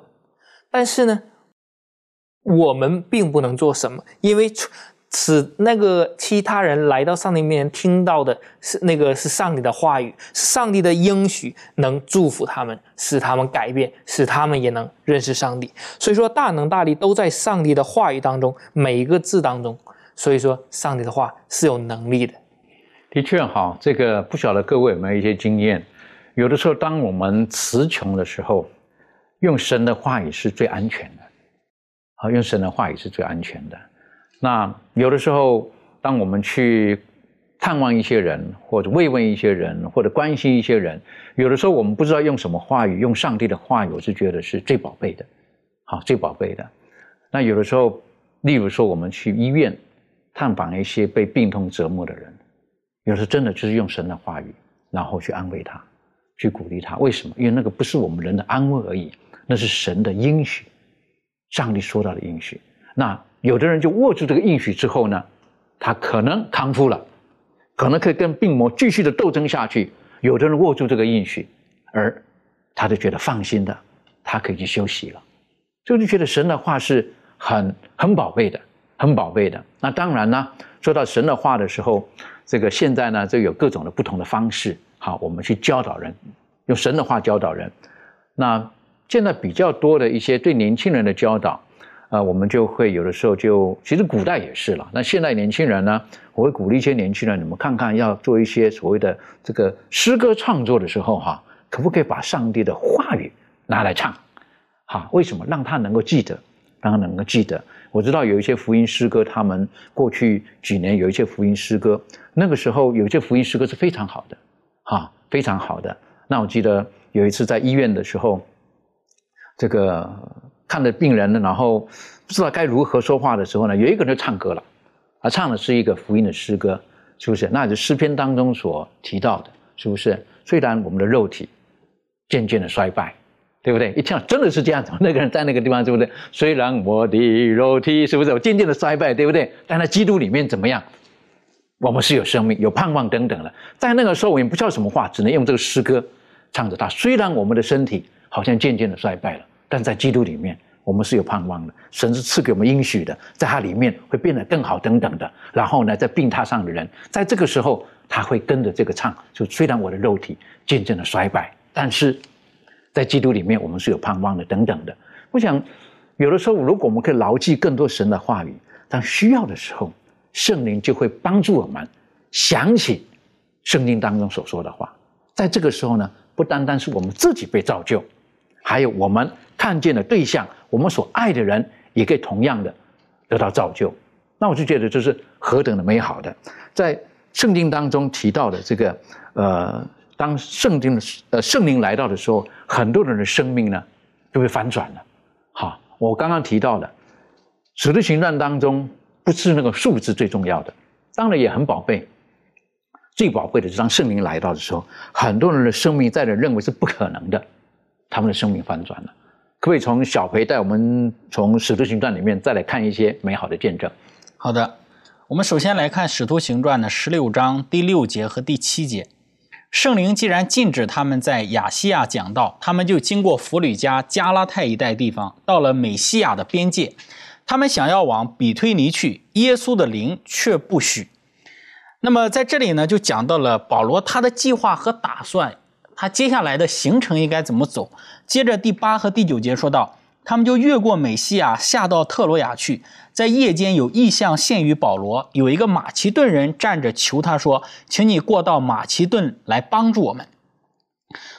但是呢，我们并不能做什么，因为。使那个其他人来到上帝面前听到的是那个是上帝的话语，上帝的应许能祝福他们，使他们改变，使他们也能认识上帝。所以说，大能大力都在上帝的话语当中，每一个字当中。所以说，上帝的话是有能力的。的确，哈，这个不晓得各位有没有一些经验？有的时候，当我们词穷的时候，用神的话语是最安全的。好，用神的话语是最安全的。那有的时候，当我们去探望一些人，或者慰问一些人，或者关心一些人，有的时候我们不知道用什么话语，用上帝的话语，我是觉得是最宝贝的，好，最宝贝的。那有的时候，例如说我们去医院探访一些被病痛折磨的人，有时真的就是用神的话语，然后去安慰他，去鼓励他。为什么？因为那个不是我们人的安慰而已，那是神的应许，上帝说到的应许。那。有的人就握住这个应许之后呢，他可能康复了，可能可以跟病魔继续的斗争下去。有的人握住这个应许，而他就觉得放心的，他可以去休息了。所以就觉得神的话是很很宝贝的，很宝贝的。那当然呢，说到神的话的时候，这个现在呢，就有各种的不同的方式。好，我们去教导人，用神的话教导人。那现在比较多的一些对年轻人的教导。啊，我们就会有的时候就，其实古代也是了。那现在年轻人呢，我会鼓励一些年轻人，你们看看要做一些所谓的这个诗歌创作的时候，哈，可不可以把上帝的话语拿来唱？哈，为什么？让他能够记得，让他能够记得。我知道有一些福音诗歌，他们过去几年有一些福音诗歌，那个时候有一些福音诗歌是非常好的，哈，非常好的。那我记得有一次在医院的时候，这个。看着病人呢，然后不知道该如何说话的时候呢，有一个人就唱歌了，啊，唱的是一个福音的诗歌，是不是？那是诗篇当中所提到的，是不是？虽然我们的肉体渐渐的衰败，对不对？一听真的是这样子，那个人在那个地方，对不对？虽然我的肉体是不是我渐渐的衰败，对不对？但在基督里面怎么样？我们是有生命、有盼望等等的。在那个时候，我们不知道什么话，只能用这个诗歌唱着它。虽然我们的身体好像渐渐的衰败了。但在基督里面，我们是有盼望的。神是赐给我们应许的，在它里面会变得更好，等等的。然后呢，在病榻上的人，在这个时候，他会跟着这个唱。就虽然我的肉体渐渐的衰败，但是在基督里面，我们是有盼望的，等等的。我想，有的时候，如果我们可以牢记更多神的话语，当需要的时候，圣灵就会帮助我们想起圣经当中所说的话。在这个时候呢，不单单是我们自己被造就。还有我们看见的对象，我们所爱的人，也可以同样的得到造就。那我就觉得这是何等的美好的，在圣经当中提到的这个呃，当圣经的呃圣灵来到的时候，很多人的生命呢就会反转了。好，我刚刚提到的使徒行传当中，不是那个数字最重要的，当然也很宝贝。最宝贵的是当圣灵来到的时候，很多人的生命在人认为是不可能的，他们的生命翻转了。可不可以从小培带我们从使徒行传里面再来看一些美好的见证？好的，我们首先来看《使徒行传》的十六章第六节和第七节。圣灵既然禁止他们在亚细亚讲道，他们就经过弗吕加、加拉太一带地方，到了美西亚的边界。他们想要往比推尼去，耶稣的灵却不许。那么在这里呢，就讲到了保罗他的计划和打算，他接下来的行程应该怎么走。接着第八和第九节说到。他们就越过美西亚，下到特罗亚去。在夜间有异象现于保罗，有一个马其顿人站着求他说：“请你过到马其顿来帮助我们。”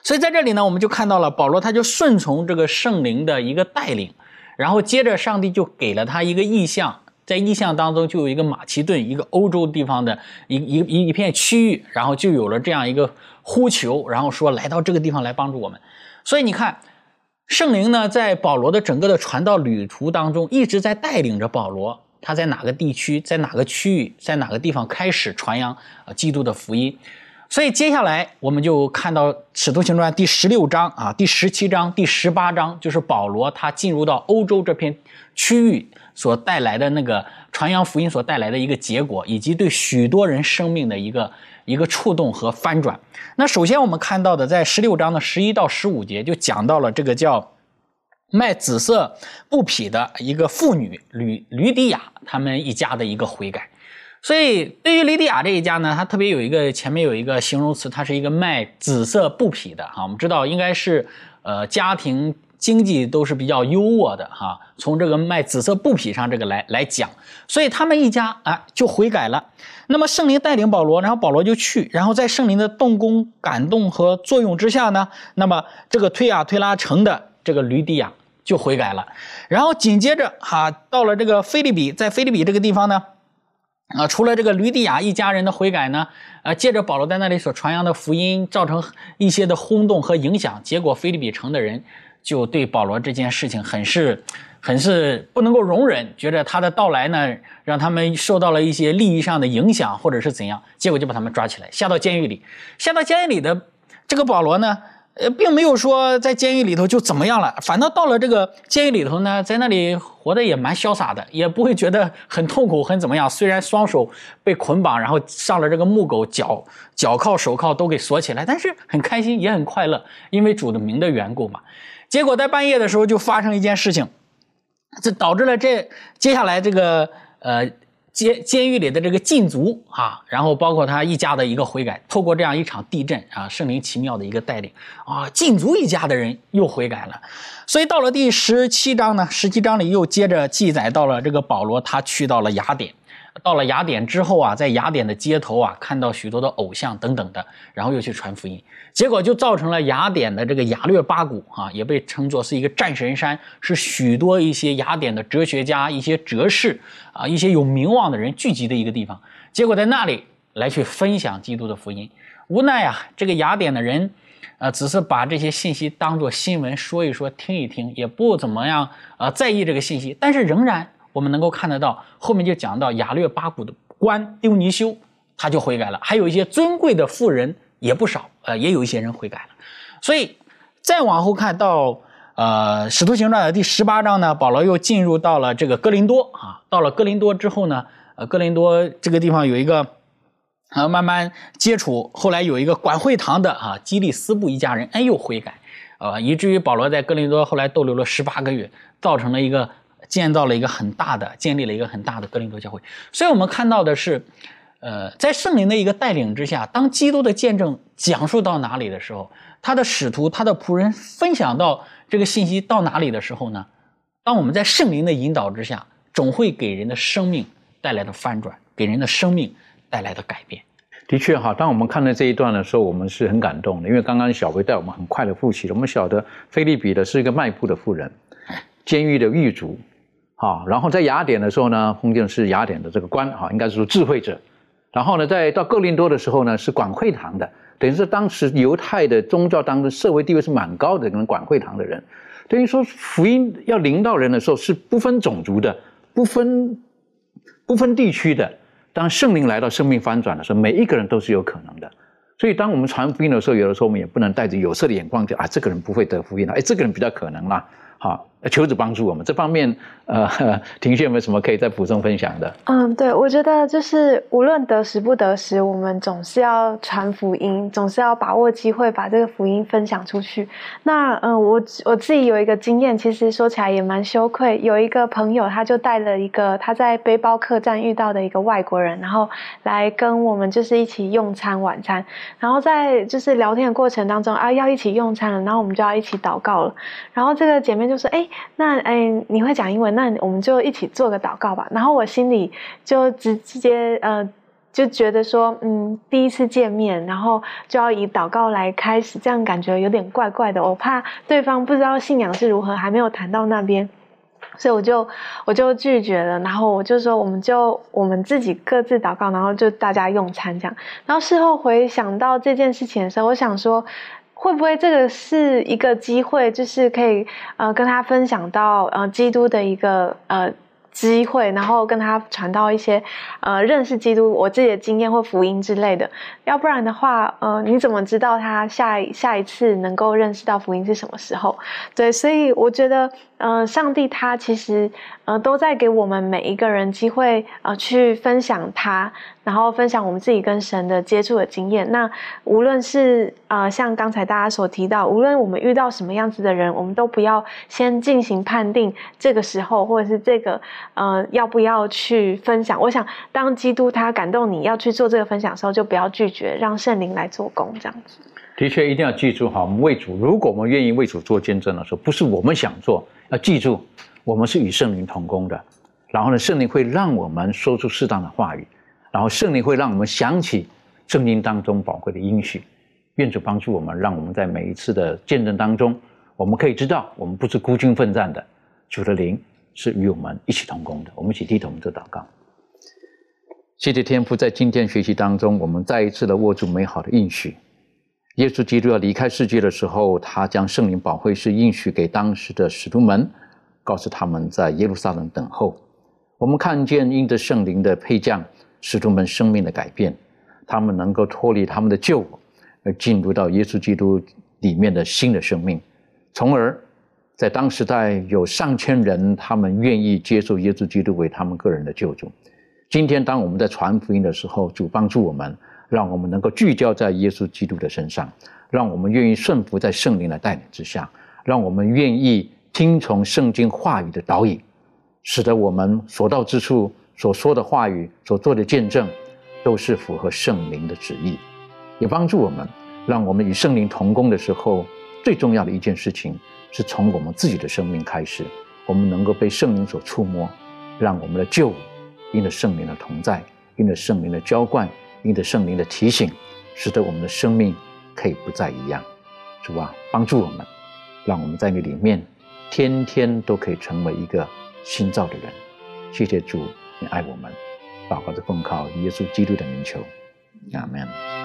所以在这里呢，我们就看到了保罗，他就顺从这个圣灵的一个带领，然后接着上帝就给了他一个意象，在意象当中就有一个马其顿，一个欧洲地方的一一一一片区域，然后就有了这样一个呼求，然后说来到这个地方来帮助我们。所以你看。圣灵呢，在保罗的整个的传道旅途当中，一直在带领着保罗。他在哪个地区，在哪个区域，在哪个地方开始传扬啊基督的福音。所以接下来我们就看到《使徒行传》第十六章啊、第十七章、第十八章，就是保罗他进入到欧洲这片区域所带来的那个传扬福音所带来的一个结果，以及对许多人生命的一个。一个触动和翻转。那首先我们看到的，在十六章的十一到十五节就讲到了这个叫卖紫色布匹的一个妇女吕吕迪亚他们一家的一个悔改。所以对于吕迪亚这一家呢，他特别有一个前面有一个形容词，它是一个卖紫色布匹的哈。我们知道应该是呃家庭经济都是比较优渥的哈。从这个卖紫色布匹上这个来来讲，所以他们一家啊就悔改了。那么圣灵带领保罗，然后保罗就去，然后在圣灵的动工、感动和作用之下呢，那么这个推亚推拉城的这个吕底亚就悔改了。然后紧接着哈，到了这个菲利比，在菲利比这个地方呢，啊，除了这个吕底亚一家人的悔改呢，啊，借着保罗在那里所传扬的福音，造成一些的轰动和影响，结果菲利比城的人就对保罗这件事情很是。很是不能够容忍，觉得他的到来呢，让他们受到了一些利益上的影响，或者是怎样，结果就把他们抓起来，下到监狱里。下到监狱里的这个保罗呢，呃，并没有说在监狱里头就怎么样了，反倒到了这个监狱里头呢，在那里活得也蛮潇洒的，也不会觉得很痛苦，很怎么样。虽然双手被捆绑，然后上了这个木狗，脚脚铐、手铐都给锁起来，但是很开心，也很快乐，因为主的名的缘故嘛。结果在半夜的时候就发生一件事情。这导致了这接下来这个呃监监狱里的这个禁足啊，然后包括他一家的一个悔改，透过这样一场地震啊，圣灵奇妙的一个带领啊，禁足一家的人又悔改了。所以到了第十七章呢，十七章里又接着记载到了这个保罗他去到了雅典。到了雅典之后啊，在雅典的街头啊，看到许多的偶像等等的，然后又去传福音，结果就造成了雅典的这个雅略巴谷啊，也被称作是一个战神山，是许多一些雅典的哲学家、一些哲士啊、一些有名望的人聚集的一个地方。结果在那里来去分享基督的福音，无奈啊，这个雅典的人，呃，只是把这些信息当作新闻说一说、听一听，也不怎么样呃在意这个信息，但是仍然。我们能够看得到，后面就讲到雅略巴谷的官丢尼修，他就悔改了。还有一些尊贵的富人也不少，呃，也有一些人悔改了。所以再往后看到，呃，使徒行传的第十八章呢，保罗又进入到了这个哥林多啊。到了哥林多之后呢，呃，哥林多这个地方有一个，啊，慢慢接触，后来有一个管会堂的啊，基利斯布一家人，哎，又悔改，呃，以至于保罗在哥林多后来逗留了十八个月，造成了一个。建造了一个很大的，建立了一个很大的哥林多教会。所以，我们看到的是，呃，在圣灵的一个带领之下，当基督的见证讲述到哪里的时候，他的使徒、他的仆人分享到这个信息到哪里的时候呢？当我们在圣灵的引导之下，总会给人的生命带来的翻转，给人的生命带来的改变。的确哈，当我们看到这一段的时候，我们是很感动的，因为刚刚小薇带我们很快的复习了。我们晓得菲利比的是一个卖布的妇人，监狱的狱卒。啊，然后在雅典的时候呢，封建是雅典的这个官，哈，应该是说智慧者。然后呢，在到哥林多的时候呢，是管会堂的，等于是当时犹太的宗教当中社会地位是蛮高的，能管会堂的人，等于说福音要临到人的时候是不分种族的，不分不分地区的。当圣灵来到生命翻转的时候，每一个人都是有可能的。所以，当我们传福音的时候，有的时候我们也不能带着有色的眼光，就啊，这个人不会得福音了，哎，这个人比较可能啦。好，求主帮助我们这方面，呃，庭轩有没有什么可以再补充分享的？嗯，对，我觉得就是无论得时不得时，我们总是要传福音，总是要把握机会把这个福音分享出去。那，嗯，我我自己有一个经验，其实说起来也蛮羞愧。有一个朋友，他就带了一个他在背包客栈遇到的一个外国人，然后来跟我们就是一起用餐晚餐。然后在就是聊天的过程当中啊，要一起用餐了，然后我们就要一起祷告了。然后这个姐妹。就说哎，那哎，你会讲英文，那我们就一起做个祷告吧。然后我心里就直直接呃，就觉得说，嗯，第一次见面，然后就要以祷告来开始，这样感觉有点怪怪的。我怕对方不知道信仰是如何，还没有谈到那边，所以我就我就拒绝了。然后我就说，我们就我们自己各自祷告，然后就大家用餐这样。然后事后回想到这件事情的时候，我想说。会不会这个是一个机会，就是可以呃跟他分享到呃基督的一个呃机会，然后跟他传到一些呃认识基督我自己的经验或福音之类的。要不然的话，呃你怎么知道他下下一次能够认识到福音是什么时候？对，所以我觉得。呃，上帝他其实呃都在给我们每一个人机会呃去分享他，然后分享我们自己跟神的接触的经验。那无论是呃像刚才大家所提到，无论我们遇到什么样子的人，我们都不要先进行判定这个时候或者是这个呃要不要去分享。我想当基督他感动你要去做这个分享的时候，就不要拒绝，让圣灵来做工这样子。的确一定要记住哈，我们为主，如果我们愿意为主做见证的时候，不是我们想做。要记住，我们是与圣灵同工的。然后呢，圣灵会让我们说出适当的话语，然后圣灵会让我们想起圣经当中宝贵的应许。愿主帮助我们，让我们在每一次的见证当中，我们可以知道，我们不是孤军奋战的，主的灵是与我们一起同工的。我们一起低头做祷告。谢谢天父，在今天学习当中，我们再一次的握住美好的应许。耶稣基督要离开世界的时候，他将圣灵宝会是应许给当时的使徒们，告诉他们在耶路撒冷等候。我们看见因着圣灵的配降，使徒们生命的改变，他们能够脱离他们的旧，而进入到耶稣基督里面的新的生命，从而在当时代有上千人，他们愿意接受耶稣基督为他们个人的救主。今天当我们在传福音的时候，主帮助我们。让我们能够聚焦在耶稣基督的身上，让我们愿意顺服在圣灵的带领之下，让我们愿意听从圣经话语的导引，使得我们所到之处所说的话语、所做的见证，都是符合圣灵的旨意，也帮助我们，让我们与圣灵同工的时候，最重要的一件事情是从我们自己的生命开始，我们能够被圣灵所触摸，让我们的救因着圣灵的同在，因着圣灵的浇灌。因着圣灵的提醒，使得我们的生命可以不再一样。主啊，帮助我们，让我们在你里面天天都可以成为一个新造的人。谢谢主，你爱我们，祷告的奉靠耶稣基督的名求，阿门。